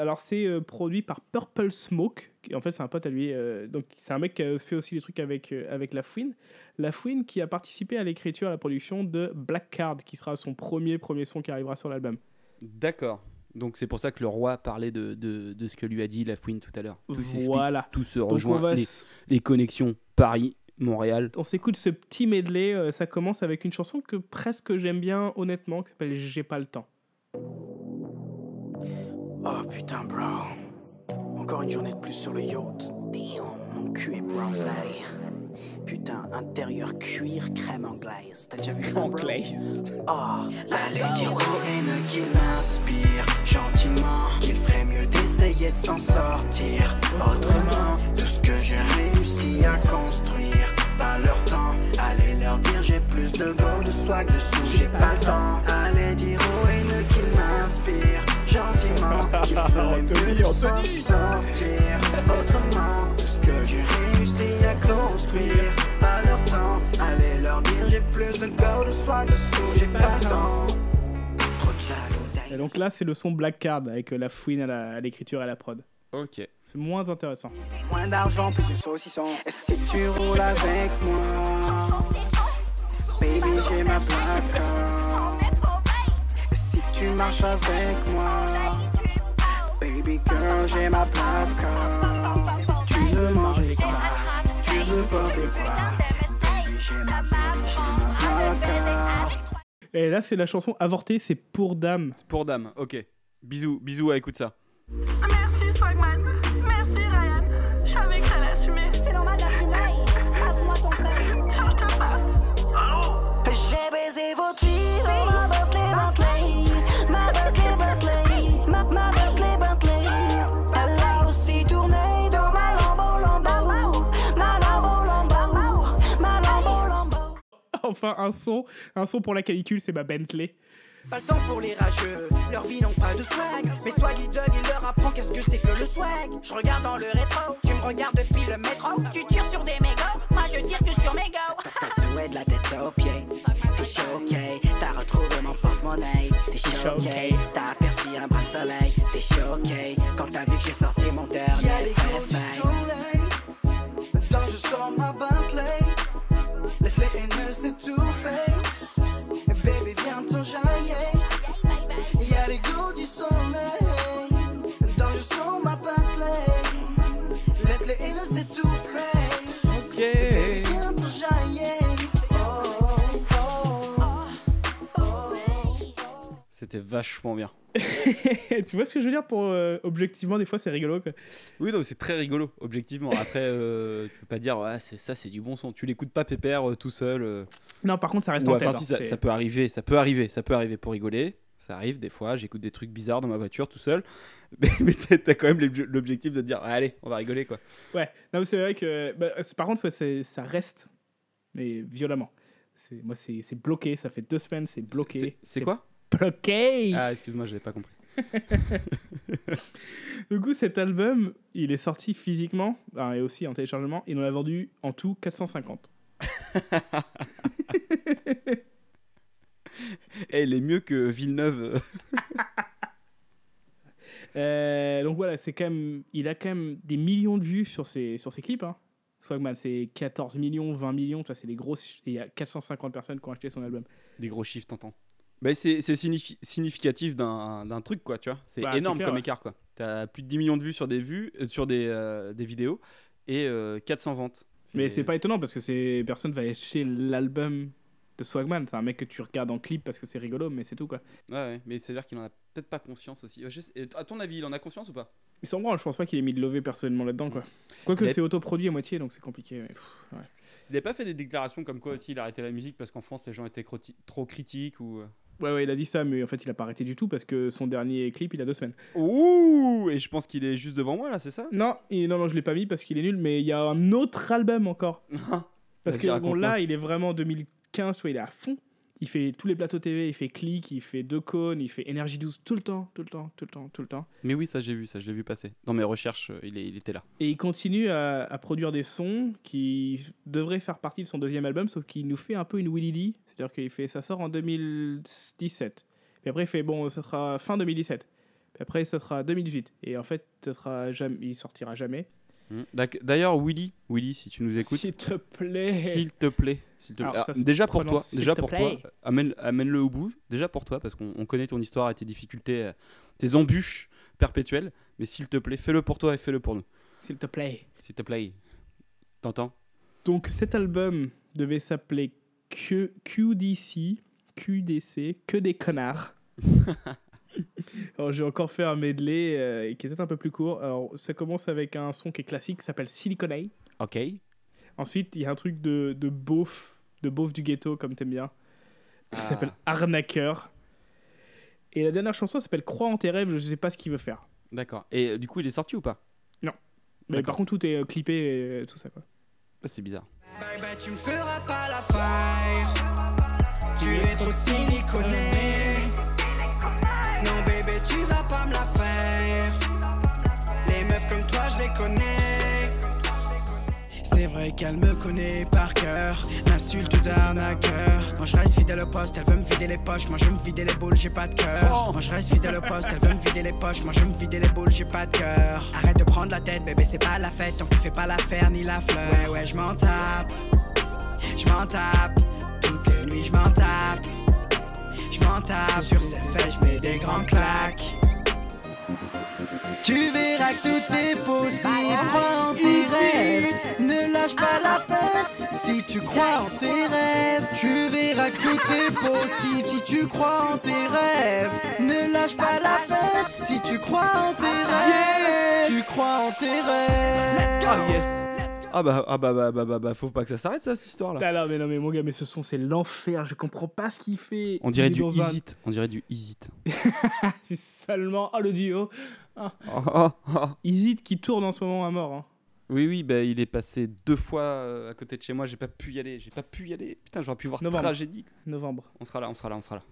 Alors c'est euh, produit par Purple Smoke, qui en fait c'est un pote à lui, euh, donc c'est un mec qui a fait aussi des trucs avec, euh, avec La Fouine. La Fouine qui a participé à l'écriture et à la production de Black Card, qui sera son premier premier son qui arrivera sur l'album. D'accord. Donc c'est pour ça que le roi parlait de, de, de ce que lui a dit la fouine tout à l'heure. Tout Voilà. Tout se rejoint. Les, les connexions Paris, Montréal. On s'écoute ce petit medley, euh, ça commence avec une chanson que presque j'aime bien honnêtement, qui s'appelle J'ai pas le temps. Oh putain, bro. Encore une journée de plus sur le yacht. Damn, mon cul est bronzé. Putain, intérieur cuir, crème anglaise. T'as déjà vu ça, bro? Oh, allez dire aux haines qu'il m'inspire gentiment qu'il ferait mieux d'essayer de s'en sortir autrement. Tout ce que j'ai réussi à construire, pas leur temps. Allez leur dire j'ai plus de go, de swag, de sous, j'ai pas le temps. Allez dire aux haines qu'il m'inspire gentiment qu'il ferait mieux de s'en sortir autrement. Tout ce que j'ai réussi à construire, pas leur temps. Allez leur dire j'ai plus de go, de swag, de sous, j'ai pas le temps. Trop de jaloux. Et donc là c'est le son Black Card avec euh, La Fouine à la- à l'écriture et à la prod. Ok. C'est moins intéressant. Moins d'argent, plus de saucisson. Et si tu roules avec moi, baby, j'ai ma plaque. Et si tu marches avec moi, baby girl, j'ai ma plaque. Tu veux manger quoi? Tu veux porter quoi? Baby, j'ai ma, baby, j'ai ma plaque. Et là c'est la chanson avortée, c'est pour dame. Pour dame, ok. Bisous, bisous, à écoute ça. Merci Swagman. enfin un son, un son pour la canicule, c'est ma Bentley. Pas le temps pour les rageux, leurs vies n'ont pas de swag. Mais Swaggy Dog, il leur apprend qu'est-ce que c'est que le swag. Je regarde dans le rétro, tu me regardes depuis le métro. Tu tires sur des mégots, moi je tire que sur mes go. De la tête aux pieds, t'es choqué. T'as retrouvé mon porte-monnaie, t'es choqué. T'as aperçu un bras de soleil, t'es choqué. C'était vachement bien. tu vois ce que je veux dire pour euh, objectivement des fois c'est rigolo quoi. Oui, non, c'est très rigolo, objectivement. Après, euh, tu peux pas dire, c'est ça, c'est du bon son. Tu l'écoutes pas pépère euh, tout seul. euh. Non, par contre ça reste Ouais, en tête. enfin, si, ça, peut arriver, ça peut arriver, ça peut arriver pour rigoler. Ça arrive des fois, j'écoute des trucs bizarres dans ma voiture tout seul. Mais, mais t'as quand même l'obje- l'objectif de te dire, allez, on va rigoler quoi. Ouais, non, c'est vrai que. bah, par contre, ouais, ça reste, mais violemment. Moi, c'est bloqué, ça fait deux semaines, c'est bloqué. C'est quoi? Bloqué Ah, excuse-moi, j'avais pas compris. Du coup, cet album, il est sorti physiquement et aussi en téléchargement. Il en a vendu en tout 450. Eh, il est mieux que Villeneuve. Euh, donc voilà, c'est quand même, il a quand même des millions de vues sur ses, sur ses clips. Hein. Swagman, c'est 14 millions, 20 millions, vois, c'est des grosses. et Il y a 450 personnes qui ont acheté son album. Des gros chiffres, t'entends. Bah, c'est c'est signifi- significatif d'un truc, quoi, tu vois. C'est Bah, c'est énorme clair, comme ouais. écart, quoi. T'as plus de 10 millions de vues sur des, vues, euh, sur des, euh, des vidéos et euh, 400 ventes. Mais c'est pas étonnant parce que ces personnes va acheter l'album de Swagman. C'est un mec que tu regardes en clip parce que c'est rigolo, mais c'est tout quoi. Ouais, ouais, mais c'est-à-dire qu'il en a peut-être pas conscience aussi. Euh, sais- À ton avis, il en a conscience ou pas? Ils s'en branlent, je pense pas qu'il ait mis de lové personnellement là-dedans quoi. Quoique Il a- c'est autoproduit à moitié donc c'est compliqué. mais pff, ouais. Il n'a pas fait des déclarations comme quoi aussi il a arrêté la musique parce qu'en France les gens étaient trop critiques ou. Ouais, ouais, il a dit ça, mais en fait, il a pas arrêté du tout parce que son dernier clip, il a deux semaines. Ouh Et je pense qu'il est juste devant moi là, c'est ça? Non, non, non, je l'ai pas mis parce qu'il est nul, mais il y a un autre album encore. parce que bon, là, il est vraiment 2015, tu vois, il est à fond. Il fait tous les plateaux TV, il fait Click, il fait Deux Cônes, il fait Énergie 12 tout le temps, tout le temps, tout le temps, tout le temps. Mais oui, ça j'ai vu, ça je l'ai vu passer. Dans mes recherches, euh, il, est- il était là. Et il continue à, à produire des sons qui devraient faire partie de son deuxième album, sauf qu'il nous fait un peu une Willy. C'est-à-dire qu'il fait, ça sort en 2017. Puis après, il fait, bon, ça sera fin 2017. Puis après, ça sera 2018. Et en fait, ça sera jamais, il sortira jamais. D'ac- D'ailleurs, Willy, Willy, si tu nous écoutes, S'il te plaît. S'il te plaît, s'il te plaît. Alors, Alors, ça se déjà pour toi, déjà pour plaît. toi, amène, amène-le au bout. Déjà pour toi, parce qu'on on connaît ton histoire et tes difficultés, euh, tes embûches perpétuelles. Mais s'il te plaît, fais-le pour toi et fais-le pour nous. S'il te plaît. S'il te plaît. T'entends? Donc cet album devait s'appeler Q- QDC, QDC, que des connards. Alors j'ai encore fait un medley euh, qui est peut-être un peu plus court. Alors ça commence avec un son qui est classique, qui s'appelle Silicon A. Ok. Ensuite il y a un truc de, de beauf, de beauf du ghetto comme t'aimes bien, qui Ah. s'appelle Arnaqueur. Et la dernière chanson s'appelle Crois en tes rêves, je sais pas ce qu'il veut faire. D'accord. Et euh, du coup, il est sorti ou pas? Non. Mais D'accord. par contre tout est euh, clippé et tout ça quoi. Ah, C'est bizarre. Tu me feras pas la faille. Tu es trop siliconé. C'est vrai qu'elle me connaît par cœur. L'insulte d'arnaqueur. Moi, je reste fidèle au poste, elle veut me vider les poches. Moi, je me vider les boules, j'ai pas de cœur. Moi, je reste fidèle au poste, elle veut me vider les poches. Moi, je me vider les boules, j'ai pas de cœur. Arrête de prendre la tête, bébé, c'est pas la fête. Tant qu'il fait pas l'affaire ni la fleur. Ouais, ouais, je m'en tape. Je m'en tape. Toutes les nuits, je m'en tape. Je m'en tape. Sur ses fesses, je mets des grands claques. Tu verras que tout est possible. Crois en tes rêves. Ne lâche pas la fête. Si tu crois en tes rêves, tu verras que tout est possible. Si tu crois en tes rêves, ne lâche pas la fête. Si tu crois en tes rêves, tu crois en tes rêves. Let's go. Ah yes. Ah bah, ah bah, bah, bah, bah, bah, faut pas que ça s'arrête ça, cette histoire là. Ah non mais non mais mon gars mais ce son c'est l'enfer, je comprends pas ce qu'il fait. On dirait du dans un- Easy It. On dirait du Easy It. C'est seulement ah le duo. Ah. Oh, oh, oh. Easy It qui tourne en ce moment à mort. hein. Oui, oui, bah, il est passé deux fois euh, à côté de chez moi. J'ai pas pu y aller. J'ai pas pu y aller. Putain, j'aurais pu voir Novembre. tragédie. Novembre. On sera là, on sera là, on sera là.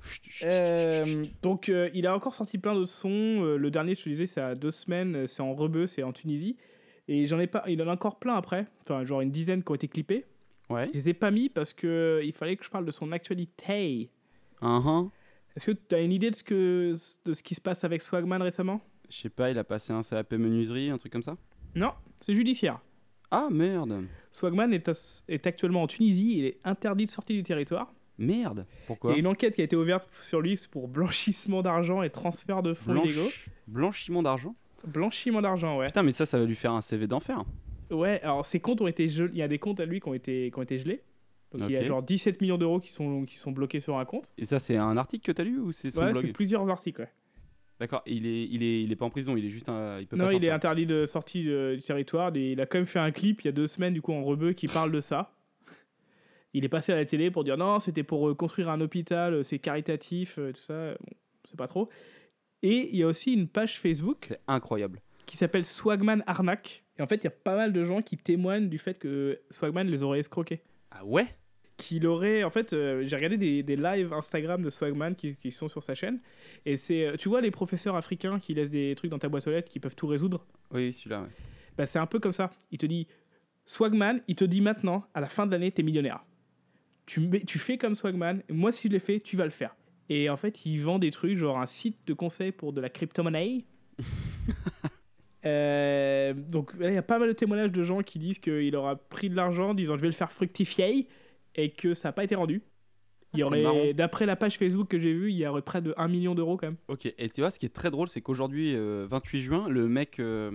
Euh, donc euh, il a encore sorti plein de sons. Euh, le dernier, je te disais, c'est à deux semaines. C'est en Rebeu, c'est en Tunisie. Et j'en ai pas. Il en a encore plein après. Enfin, genre une dizaine qui ont été clippés. Ouais. Je les ai pas mis parce que il fallait que je parle de son actualité. Uh-huh. Est-ce que tu as une idée de ce, que, de ce qui se passe avec Swagman récemment? Je sais pas, il a passé un CAP menuiserie, un truc comme ça Non, c'est judiciaire. Ah merde. Swagman est, as- est actuellement en Tunisie. Il est interdit de sortie du territoire. Merde. Il Pourquoi y a une enquête qui a été ouverte sur lui pour blanchissement d'argent et transfert de fonds illégaux. Blanchiment d'argent Blanchiment d'argent, ouais. Putain, mais ça, ça va lui faire un CV d'enfer. Ouais, alors ses comptes ont été gelés. Il y a des comptes à lui qui ont été, qui ont été gelés. Donc il y a Ok. genre 17 millions d'euros qui sont, qui sont bloqués sur un compte. Et ça, c'est un article que t'as lu ou c'est son Ouais, blog c'est plusieurs articles. ouais. D'accord, il est, il, est, il est pas en prison, il est juste un. Il peut Non, pas il est interdit de sortie de- du territoire. et il a quand même fait un clip il y a deux semaines, du coup, en rebeu, qui parle de ça. Il est passé à la télé pour dire non, c'était pour euh, construire un hôpital, euh, c'est caritatif, euh, tout ça. Bon, c'est pas trop. Et il y a aussi une page Facebook. C'est incroyable. Qui s'appelle Swagman Arnaque. Et en fait, il y a pas mal de gens qui témoignent du fait que Swagman les aurait escroqués. Ah ouais? Qu'il aurait. En fait, euh, j'ai regardé des, des lives Instagram de Swagman qui, qui sont sur sa chaîne. Et c'est. euh, Tu vois les professeurs africains qui laissent des trucs dans ta boîte aux lettres qui peuvent tout résoudre? Oui, celui-là, ouais. bah, c'est un peu comme ça. Il te dit Swagman, il te dit maintenant, à la fin de l'année, t'es millionnaire. Tu, tu fais comme Swagman, moi si je l'ai fait, tu vas le faire. Et en fait, il vend des trucs, genre un site de conseil pour de la crypto-monnaie. Euh, donc il y a pas mal de témoignages de gens qui disent qu'il aura pris de l'argent en disant je vais le faire fructifier et que ça n'a pas été rendu. Il y Ah, aurait, d'après la page Facebook que j'ai vue, il y aurait près de 1 million d'euros quand même. Ok, et tu vois, ce qui est très drôle, c'est qu'aujourd'hui, euh, 28 juin, le mec, euh,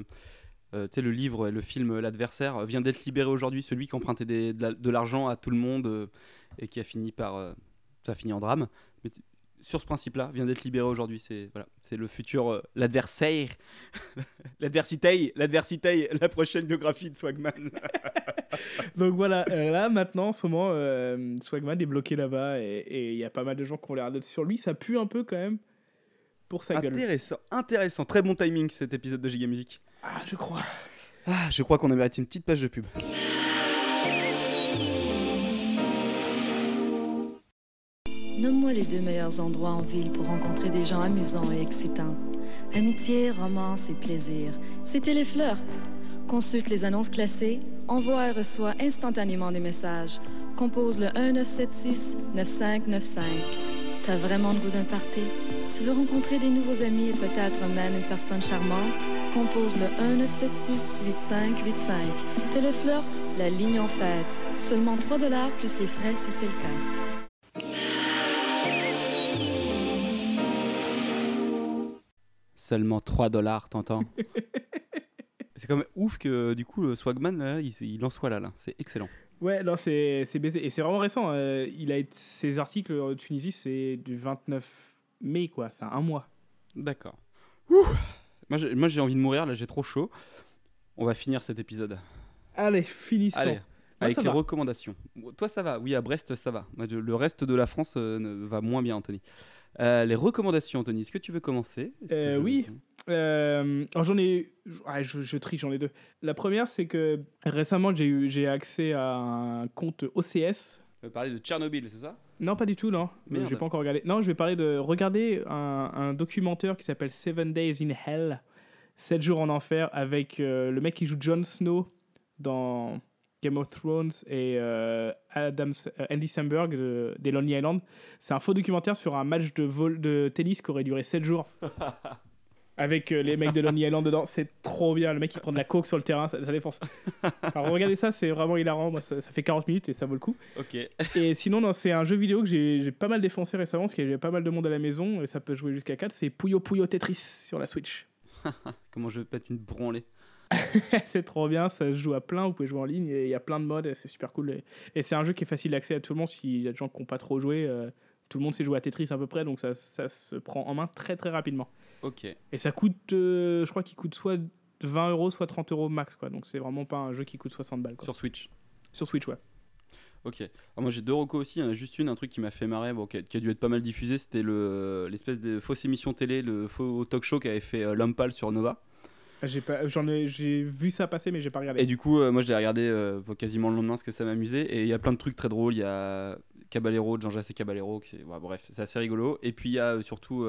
euh, tu sais, le livre et le film L'adversaire euh, vient d'être libéré aujourd'hui. Celui qui empruntait des- de la- de l'argent à tout le monde euh, et qui a fini par. euh, ça a fini en drame. Sur ce principe-là, vient d'être libéré aujourd'hui. C'est voilà, c'est le futur. euh, L'adversaire. L'adversité. L'adversité. La prochaine biographie de Swagman. Donc voilà, euh, là maintenant, en ce moment, euh, Swagman est bloqué là-bas et et il y a pas mal de gens qui ont l'air d'être sur lui. Ça pue un peu quand même pour sa gueule. intéressant, intéressant. Très bon timing cet épisode de Giga Music. Ah, je crois. Ah, je crois qu'on a mérité une petite page de pub. Nomme-moi les deux meilleurs endroits en ville pour rencontrer des gens amusants et excitants. Amitié, romance et plaisir. Les flirts. Consulte les annonces classées, envoie et reçoit instantanément des messages. Compose le 1976-9595. T'as vraiment le goût d'un party? Tu veux rencontrer des nouveaux amis et peut-être même une personne charmante? Compose le 1976-8585. Téléflirt, la ligne en fête. Seulement 3 dollars plus les frais si c'est le cas. Seulement 3 dollars, t'entends C'est quand même ouf que du coup le Swagman là, il, il en soit là, là. c'est excellent. Ouais, non, c'est c'est baisé. Et c'est vraiment récent. euh, il a été, ses articles de Tunisie, c'est du 29 mai, quoi. C'est un mois. D'accord. Moi j'ai envie de mourir là, j'ai trop chaud. On va finir cet épisode. Allez, finissons. Allez, Moi, avec les va. recommandations. Toi ça va, oui à Brest ça va. Le reste de la France euh, va moins bien Anthony. Euh, les recommandations Anthony, est-ce que tu veux commencer? Euh, je- oui. Euh, alors j'en ai, ouais, je, je triche, j'en ai deux. La première, c'est que récemment j'ai eu, j'ai accès à un compte OCS. Tu veux parler de Tchernobyl, c'est ça? Non, pas du tout, non. Merde. J'ai pas encore regardé. Non, je vais parler de regarder un, un documentaire qui s'appelle Seven Days in Hell, 7 jours en enfer, avec euh, le mec qui joue Jon Snow dans Game of Thrones et euh, Adam, euh, Andy Samberg de, des Lonely Island. C'est un faux documentaire sur un match de, vol, de tennis qui aurait duré 7 jours. Avec euh, les mecs de Lonely Island dedans, c'est trop bien. Le mec qui prend de la coke sur le terrain, ça, ça défonce. Alors regardez ça, c'est vraiment hilarant. Moi, ça, ça fait 40 minutes et ça vaut le coup. Ok. Et sinon, non, c'est un jeu vidéo que j'ai pas mal défoncé récemment parce qu'il y avait pas mal de monde à la maison et ça peut jouer jusqu'à 4. C'est Puyo Puyo Tetris sur la Switch. Comment je vais pas être une branlée c'est trop bien, ça se joue à plein, vous pouvez jouer en ligne et il y a plein de modes c'est super cool. Et, et c'est un jeu qui est facile d'accès à tout le monde s'il y a des gens qui n'ont pas trop joué. euh, tout le monde sait jouer à Tetris à peu près donc ça, ça se prend en main très très rapidement. Ok. Et ça coûte, euh, je crois qu'il coûte soit 20 euros, soit 30 euros max quoi. Donc c'est vraiment pas un jeu qui coûte 60 balles. quoi. Sur Switch Sur Switch, ouais. Ok. Alors moi j'ai deux recos aussi. Il y en a juste une, un truc qui m'a fait marrer, bon, qui, a, qui a dû être pas mal diffusé. C'était le- l'espèce de fausse émission télé, le faux talk show qu'avait fait euh, Pâle sur Nova. J'ai pas, j'en ai, j'ai vu ça passer mais j'ai pas regardé. Et du coup, euh, moi j'ai regardé euh, quasiment le lendemain parce que ça m'amusait. Et il y a plein de trucs très drôles. Il y a Caballero, Jean Jacques Caballero. Qui, ouais, bref, c'est assez rigolo. Et puis il y a euh, surtout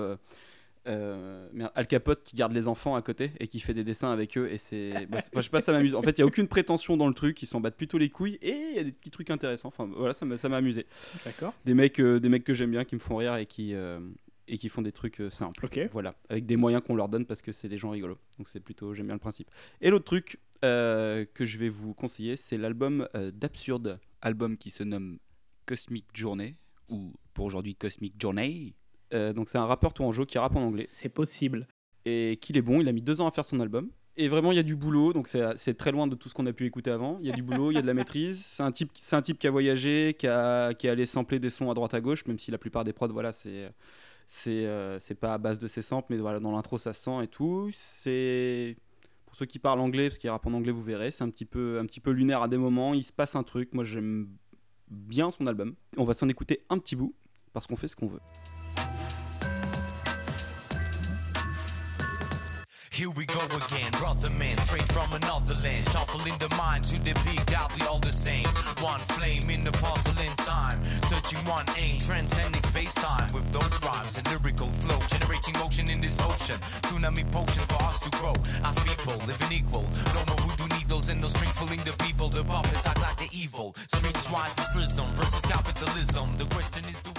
euh, merde, Al Capote qui garde les enfants à côté et qui fait des dessins avec eux. Et c'est. bah, je sais pas, ça m'amuse. En fait, il y a aucune prétention dans le truc. Ils s'en battent plutôt les couilles. Et il y a des petits trucs intéressants. Enfin voilà, ça m'a ça m'a amusé. D'accord. Des mecs, des mecs que j'aime bien, qui me font rire et qui. Et qui font des trucs euh, simples. Voilà, avec des moyens qu'on leur donne parce que c'est des gens rigolos. Donc c'est plutôt, j'aime bien le principe. Et l'autre truc euh, que je vais vous conseiller, c'est l'album euh, d'Absurde, album qui se nomme Cosmic Journey, ou pour aujourd'hui Cosmic Journey. Donc c'est un rappeur tourangeau qui rappe en anglais. C'est possible. Et qu'il est bon, il a mis deux ans à faire son album. et vraiment, il y a du boulot, donc c'est très loin de tout ce qu'on a pu écouter avant. Il y a du boulot, il y a de la maîtrise. C'est un type, un type qui a voyagé, qui a, qui est allé sampler des sons à droite à gauche, même si la plupart des prods, voilà, c'est c'est euh, c'est pas à base de ces samples, mais voilà, dans l'intro, ça se sent et tout. C'est pour ceux qui parlent anglais, parce qu'il rappe en anglais, vous verrez, c'est un petit peu un petit peu lunaire à des moments. Il se passe un truc. Moi, j'aime bien son album. On va s'en écouter un petit bout parce qu'on fait ce qu'on veut. Here we go again, brother man, straight from another land. Shuffling the mind to the peak, out we all the same. One flame in the porcelain time, searching one aim, transcending space time with those rhymes and lyrical flow, generating motion in this ocean. Tsunami potion for us to grow as people living equal. No more voodoo needles and no strings fooling the people. The puppets act like the evil. Streets is prism versus capitalism. The question is, do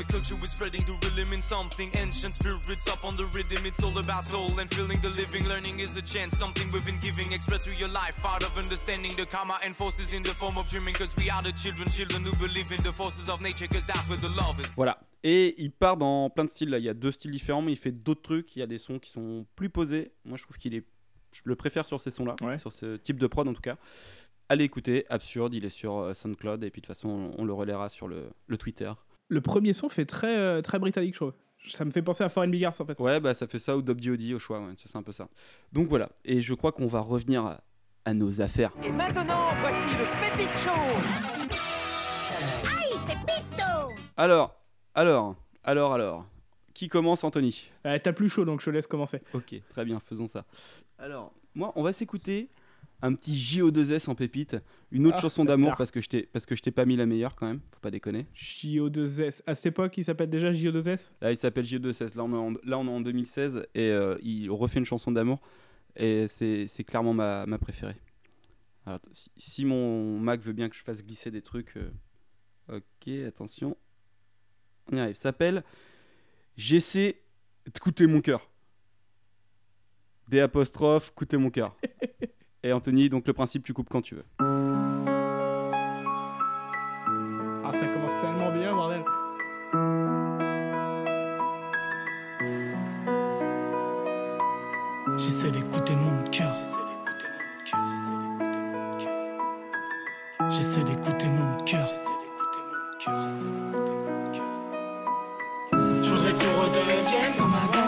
the culture is spreading the rhythm in something ancient spirits up on the rhythm it's all about soul and feeling the living learning is a chance something we've been giving express through your life out of understanding the karma and forces in the form of dreaming cause we are the children children who believe in the forces of nature cause that's where the love is Voilà. Et il part dans plein de styles. Là. Il y a deux styles différents, mais il fait d'autres trucs. Il y a des sons qui sont plus posés. Moi, je trouve qu'il est. Je le préfère sur ces sons-là, sur ce type de prod en tout cas. Allez écouter, absurde. Il est sur euh, SoundCloud et puis de toute façon, on, on le relaiera sur le, le Twitter. Le premier son fait très, euh, très britannique, je trouve. Ça me fait penser à Foreign Big Arts en fait. Ouais, bah ça fait ça ou Dub D.O.D. au choix. Ouais, c'est un peu ça. Donc voilà. Et je crois qu'on va revenir à, à nos affaires. Et maintenant, voici le Pépite Show Aïe, Pépito Alors, alors, alors, alors. Qui commence, Anthony? Euh, T'as plus chaud donc je te laisse commencer. Ok, très bien, faisons ça. Alors, moi, on va s'écouter un petit JO2S en pépite, une autre Ah, chanson d'amour parce que je t'ai parce que je t'ai pas mis la meilleure quand même, faut pas déconner. JO2S. À cette époque, il s'appelle déjà JO2S Là, il s'appelle JO2S. Là, on est en, là, on est en 2016 et euh, il refait une chanson d'amour et c'est c'est clairement ma, ma préférée. Alors, si, mon Mac veut bien que je fasse glisser des trucs, euh, ok, attention, on y arrive. S'appelle J'essaie d'écouter mon cœur. Des apostrophes, écouter mon cœur. Et Anthony, donc le principe, tu coupes quand tu veux. Ah, ça commence tellement bien, bordel. J'essaie d'écouter mon cœur. J'essaie d'écouter mon cœur. Je voudrais que tu redeviennes comme avant.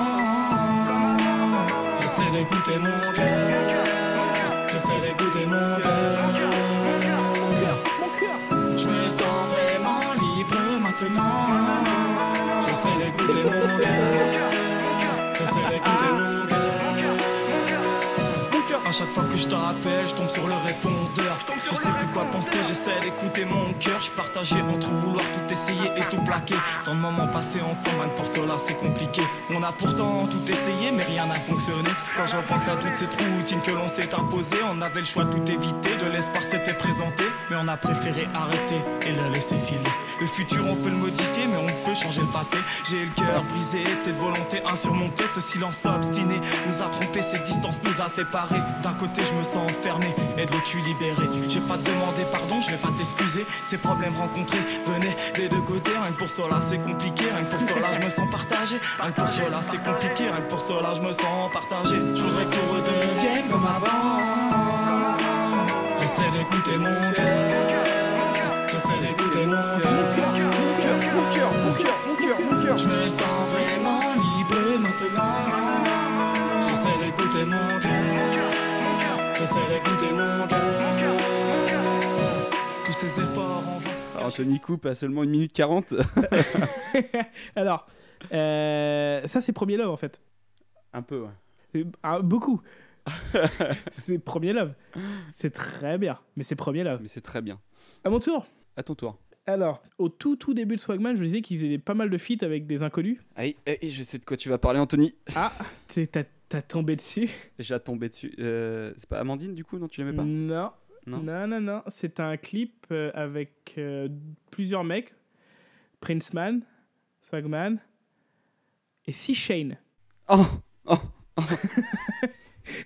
J'essaie d'écouter mon cœur. Mon cœur. Je me sens vraiment libre maintenant. J'essaie d'écouter mon cœur. Chaque fois que je te rappelle, je tombe sur le répondeur. Je sais plus quoi penser, j'essaie d'écouter mon cœur. Je partagé entre vouloir tout essayer et tout plaquer. Tant de moments passés ensemble, pour cela c'est compliqué. On a pourtant tout essayé, mais rien n'a fonctionné. Quand je repense à toutes ces routines que l'on s'est imposées, on avait le choix de tout éviter. De l'espoir s'était présenté, mais on a préféré arrêter et le laisser filer. Le futur on peut le modifier, mais on peut changer le passé. J'ai le cœur brisé, cette volonté insurmontée, ce silence obstiné nous a trompé, cette distance nous a séparés. D'un côté, je me sens enfermé et de l'autre, je libéré. J'ai pas demandé pardon, je vais pas t'excuser. Ces problèmes rencontrés venaient des deux côtés. Rien que pour cela, c'est compliqué. Rien que pour cela, je me sens partagé. Rien que pour cela, c'est compliqué. Rien que pour cela, je me sens partagé. Je voudrais que tu redeviennes comme avant. J'essaie d'écouter mon cœur. J'essaie d'écouter mon cœur. Mon cœur, mon cœur, mon cœur, mon cœur, mon cœur. Je me sens vraiment libre maintenant. J'essaie d'écouter mon cœur. J'essaie d'écouter mon cœur. Tous ces efforts en vain. Alors, Anthony coupe à seulement 1 minute 40. Alors, euh, ça c'est Premier Love en fait. Un peu, ouais. C'est- ah, beaucoup. c'est Premier Love. C'est très bien, mais c'est Premier Love. Mais c'est très bien. À mon tour. À ton tour. Alors, au tout tout début de Swagman, je disais qu'il faisait pas mal de feats avec des inconnus. Aïe, aïe, je sais de quoi tu vas parler, Anthony. Ah, t'as t'as tombé dessus J'ai tombé dessus. Euh, c'est pas Amandine, du coup, non Tu l'aimais pas? Non. Non? Non, non, non. C'est un clip euh, avec euh, plusieurs mecs. Princeman, Swagman et C. Shane. Oh, oh, Hop,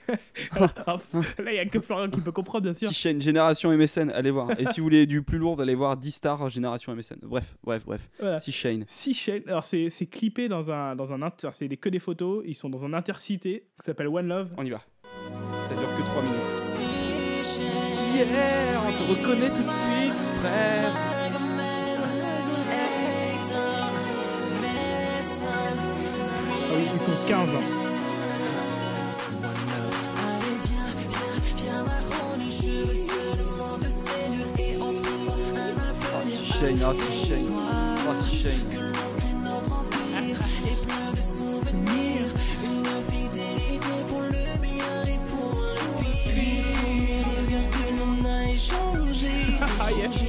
Là, il y a que Florian qui peut comprendre, bien sûr. Six chaînes, Génération MSN, allez voir. Et si vous voulez du plus lourd, vous allez voir 10 stars Génération MSN. Bref, bref, bref. Voilà. Six chaînes. Six chaînes. Alors, c'est c'est clippé dans un, dans un inter. C'est des- que des photos. Ils sont dans un intercité qui s'appelle One Love. On y va. Ça dure que 3 minutes. Yeah, on te reconnaît tout de suite, frère. Ah oui, ils sont 15 ans. Chaînes, ah, six chaînes. Ah, J'ai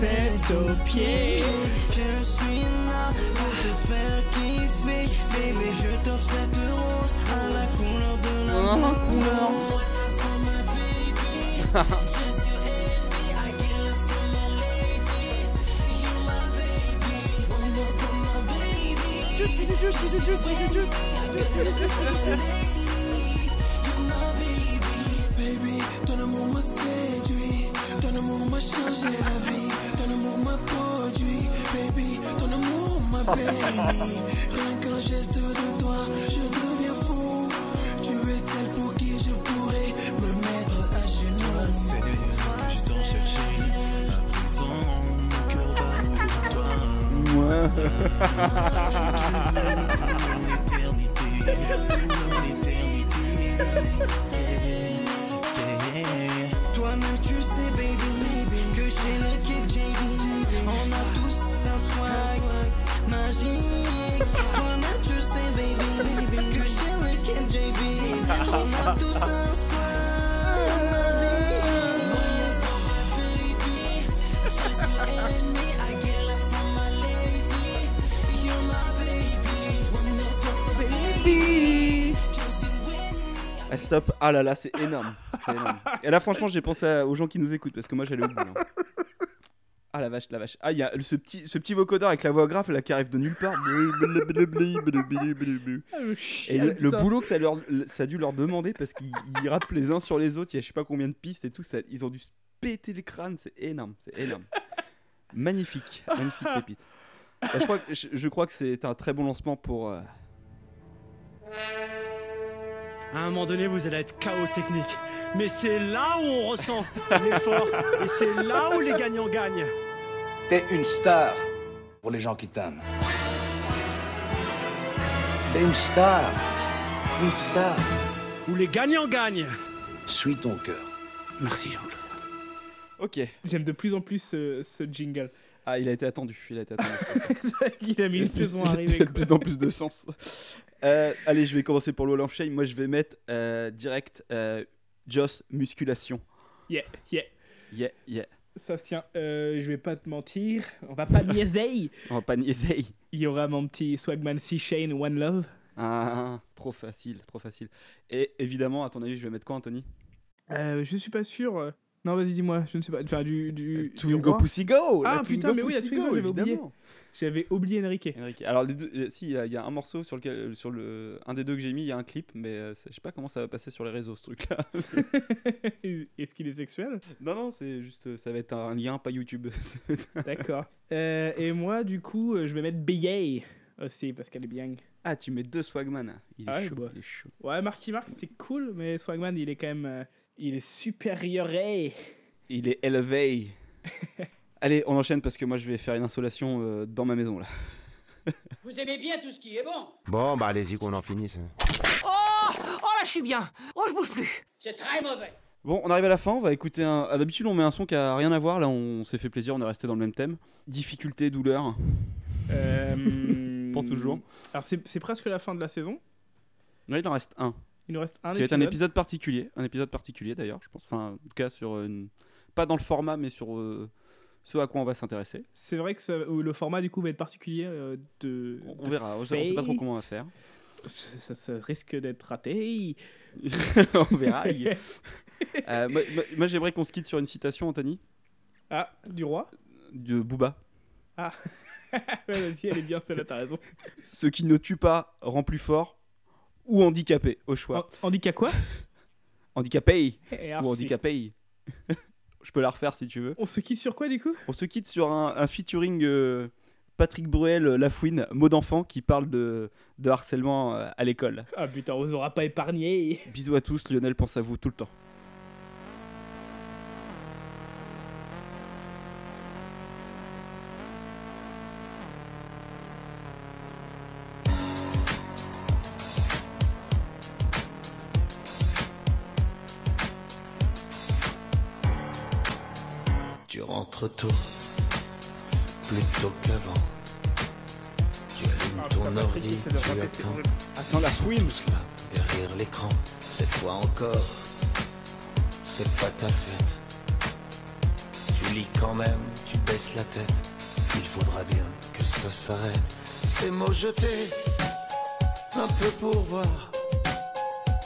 tête aux pieds. Je suis là pour te faire kiffer. Baby, je t'offre cette rose à la couleur de l'amour. Baby, Rien qu'un geste de toi, je deviens fou. Tu es celle pour qui je pourrais me mettre à genoux. Je t'en cherchais à présent, mon cœur bat de Toi-même tu sais baby que chez l'équipe JD On a tous un swag magique Toi-même tu sais baby que chez l'équipe JD On a tous un swag magique Ah, stop. Ah là là, c'est énorme. C'est énorme. Et là, franchement, j'ai pensé aux gens qui nous écoutent parce que moi, j'allais au bout. hein. Ah la vache, la vache. Ah, il y a ce petit, ce petit vocodeur avec la voix grave là qui arrive de nulle part. Ah, Et le, boulot que ça, leur, ça a dû leur demander parce qu'ils ils rappent les uns sur les autres. Il y a je sais pas combien de pistes et tout. Ça, ils ont dû se péter le crâne. C'est énorme. C'est énorme. Magnifique. Magnifique pépite. Bah, je, crois que, je, je crois que c'est un très bon lancement pour. euh, À un moment donné, vous allez être chaos technique. Mais c'est là où on ressent l'effort. Et c'est là où les gagnants gagnent. T'es une star pour les gens qui t'aiment. T'es une star. Une star. Où les gagnants gagnent. Suis ton cœur. Merci Jean-Claude. Ok. J'aime de plus en plus ce, ce jingle. Ah, il a été attendu. Il a été attendu. Il a mis une saison plus- à arriver. il a de plus en plus de sens. Euh, allez, je vais commencer pour le Wall of Shame. Moi, je vais mettre euh, direct euh, Joss musculation. Yeah, yeah. Yeah, yeah. Ça se tient. Euh, je vais pas te mentir. On va pas niaiser. On va pas niaiser. Il y aura mon petit Swagman C Shane One Love. Ah, trop facile, trop facile. Et évidemment, à ton avis, je vais mettre quoi, Anthony? Euh, je suis pas sûr. Euh. Non, vas-y, dis-moi. Je ne sais pas. Enfin, du. du du Twingo. Pussy Go Ah putain, mais oui, la Twingo, Go, j'avais oublié. J'avais oublié Enrique. Enrique. Alors, les deux, euh, si, il y, a- il y a un morceau sur lequel, sur le, un des deux que j'ai mis, il y a un clip, mais euh, je sais pas comment ça va passer sur les réseaux, ce truc-là. Est-ce qu'il est sexuel? Non, non, c'est juste, euh, ça va être un lien, pas YouTube. D'accord. Euh, et moi, du coup, euh, je vais mettre Beyay aussi parce qu'elle est bien. ah, tu mets deux Swagman. Il est Ah chaud, il est chaud. Ouais, Marky Mark, c'est cool, mais Swagman, il est quand même. Il est supérieur. Il est élevé. Allez, on enchaîne parce que moi, je vais faire une insolation euh, dans ma maison, là. Vous aimez bien tout ce qui est bon Bon, bah allez-y qu'on en finisse. Oh Oh là, je suis bien Oh, je bouge plus C'est très mauvais Bon, on arrive à la fin, on va écouter un... ah, D'habitude, on met un son qui a rien à voir, là, on s'est fait plaisir, on est resté dans le même thème. Difficulté, douleur. Euh, Pour toujours. Alors, c'est c'est presque la fin de la saison. Ouais, il en reste un. Il nous reste un Qui va être un épisode. épisode particulier. Un épisode particulier, d'ailleurs, je pense. Enfin, en tout cas, sur une... Pas dans le format, mais sur euh, ce à quoi on va s'intéresser. C'est vrai que ça- le format, du coup, va être particulier. euh, de, On de verra, on sait on sait pas trop comment on va faire. Ça, ça risque d'être raté. On verra. Euh, moi, moi- moi, j'aimerais qu'on se quitte sur une citation, Anthony, Ah, du roi? De Booba. Ah. ouais, vas-y, elle est bien, celle-là, t'as raison. Ce qui ne tue pas rend plus fort ou handicapé, au choix. Handicap quoi? Handicapé Eh, ou handicapé. Je peux la refaire si tu veux. On se quitte sur quoi, du coup? On se quitte sur un, un featuring euh, Patrick Bruel, Lafouine, mot d'enfant qui parle de, de harcèlement euh, à l'école. Ah putain, on vous aura pas épargné. Bisous à tous, Lionel pense à vous tout le temps. C'est pas ta fête. Tu lis quand même, tu baisses la tête. Il faudra bien que ça s'arrête. Ces mots jetés, un peu pour voir.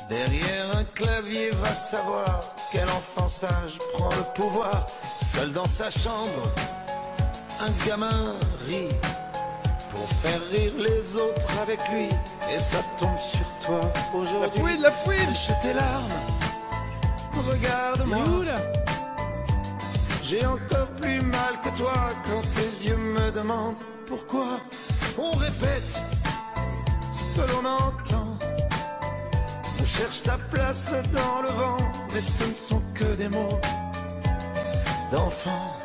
Derrière un clavier va savoir quel enfant sage prend le pouvoir. Seul dans sa chambre, un gamin rit pour faire rire les autres avec lui. Et ça tombe sur toi aujourd'hui. La fouine, la Sèche tes larmes, regarde-moi. J'ai encore plus mal que toi quand tes yeux me demandent pourquoi. On répète ce que l'on entend. On cherche ta place dans le vent, mais ce ne sont que des mots d'enfant.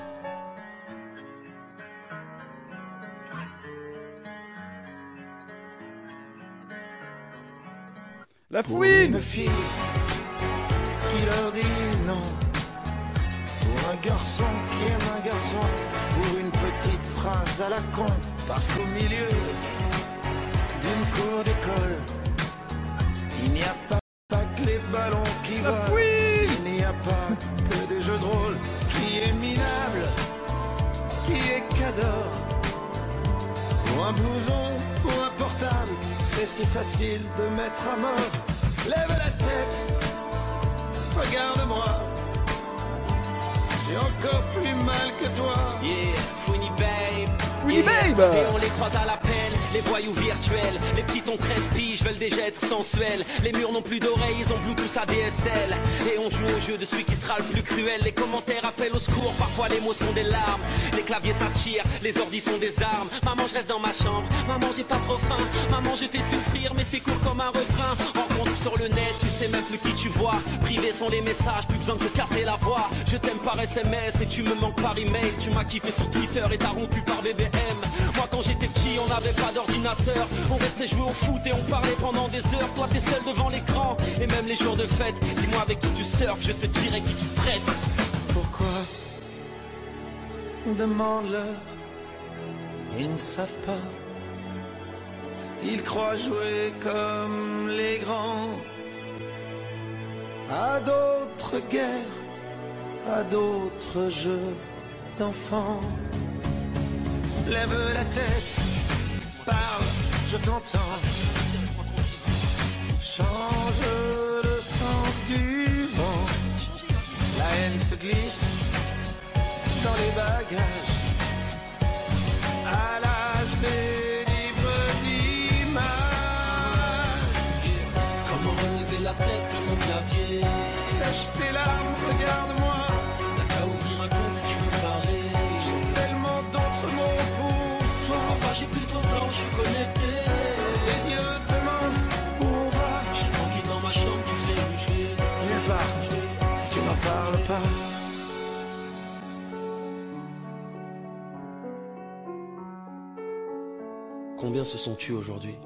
La Pour fouine une fille qui leur dit non. Pour un garçon qui aime un garçon. Pour une petite phrase à la con. Parce qu'au milieu d'une cour d'école, il n'y a pas, pas que les ballons qui volent. Il n'y a pas que des jeux de rôle. Qui est minable, qui est cador. Pour un blouson, si facile de mettre à mort. Lève la tête, regarde-moi. J'ai encore plus mal que toi. Yeah, Fouini Babe. Fouini Yeah. Babe. Et on les croise à l'appel, les voyous virtuels. Les petits ont 13 piges, veulent déjà être sensuels. Les murs n'ont plus d'oreilles, ils ont Bluetooth ADSL. Et on joue au jeu de celui qui sera le plus cruel. Les commentaires appellent au secours, parfois les mots sont des larmes. Les claviers s'attirent, les ordis sont des armes. Maman, je reste dans ma chambre. Maman, j'ai pas trop faim. Maman, je fais souffrir, mais c'est court comme un refrain. Sur le net, tu sais même plus qui tu vois. Privés sont les messages, plus besoin de se casser la voix. Je t'aime par SMS et tu me manques par email. Tu m'as kiffé sur Twitter et t'as rompu par BBM. Moi, quand j'étais petit, on n'avait pas d'ordinateur. On restait jouer au foot et on parlait pendant des heures. Toi, t'es seul devant l'écran. Et même les jours de fête, dis-moi avec qui tu surfes, je te dirai qui tu traites. Pourquoi Demande-leur? Ils ne savent pas. Ils croient jouer comme les grands. À d'autres guerres, à d'autres jeux d'enfants. Lève la tête, parle, je t'entends. Change le sens du vent. La haine se glisse dans les bagages. À l'âge tes larmes, regarde-moi. T'as qu'à ouvrir un compte si tu veux parler. J'ai tellement d'autres mots pour toi. Papa, j'ai plus de temps, je suis connecté. Tes yeux demandent où on va? J'ai tranquille dans ma chambre, tu sais où je vais. Nulle part, si tu n'en parles pas. Combien se sont tués aujourd'hui?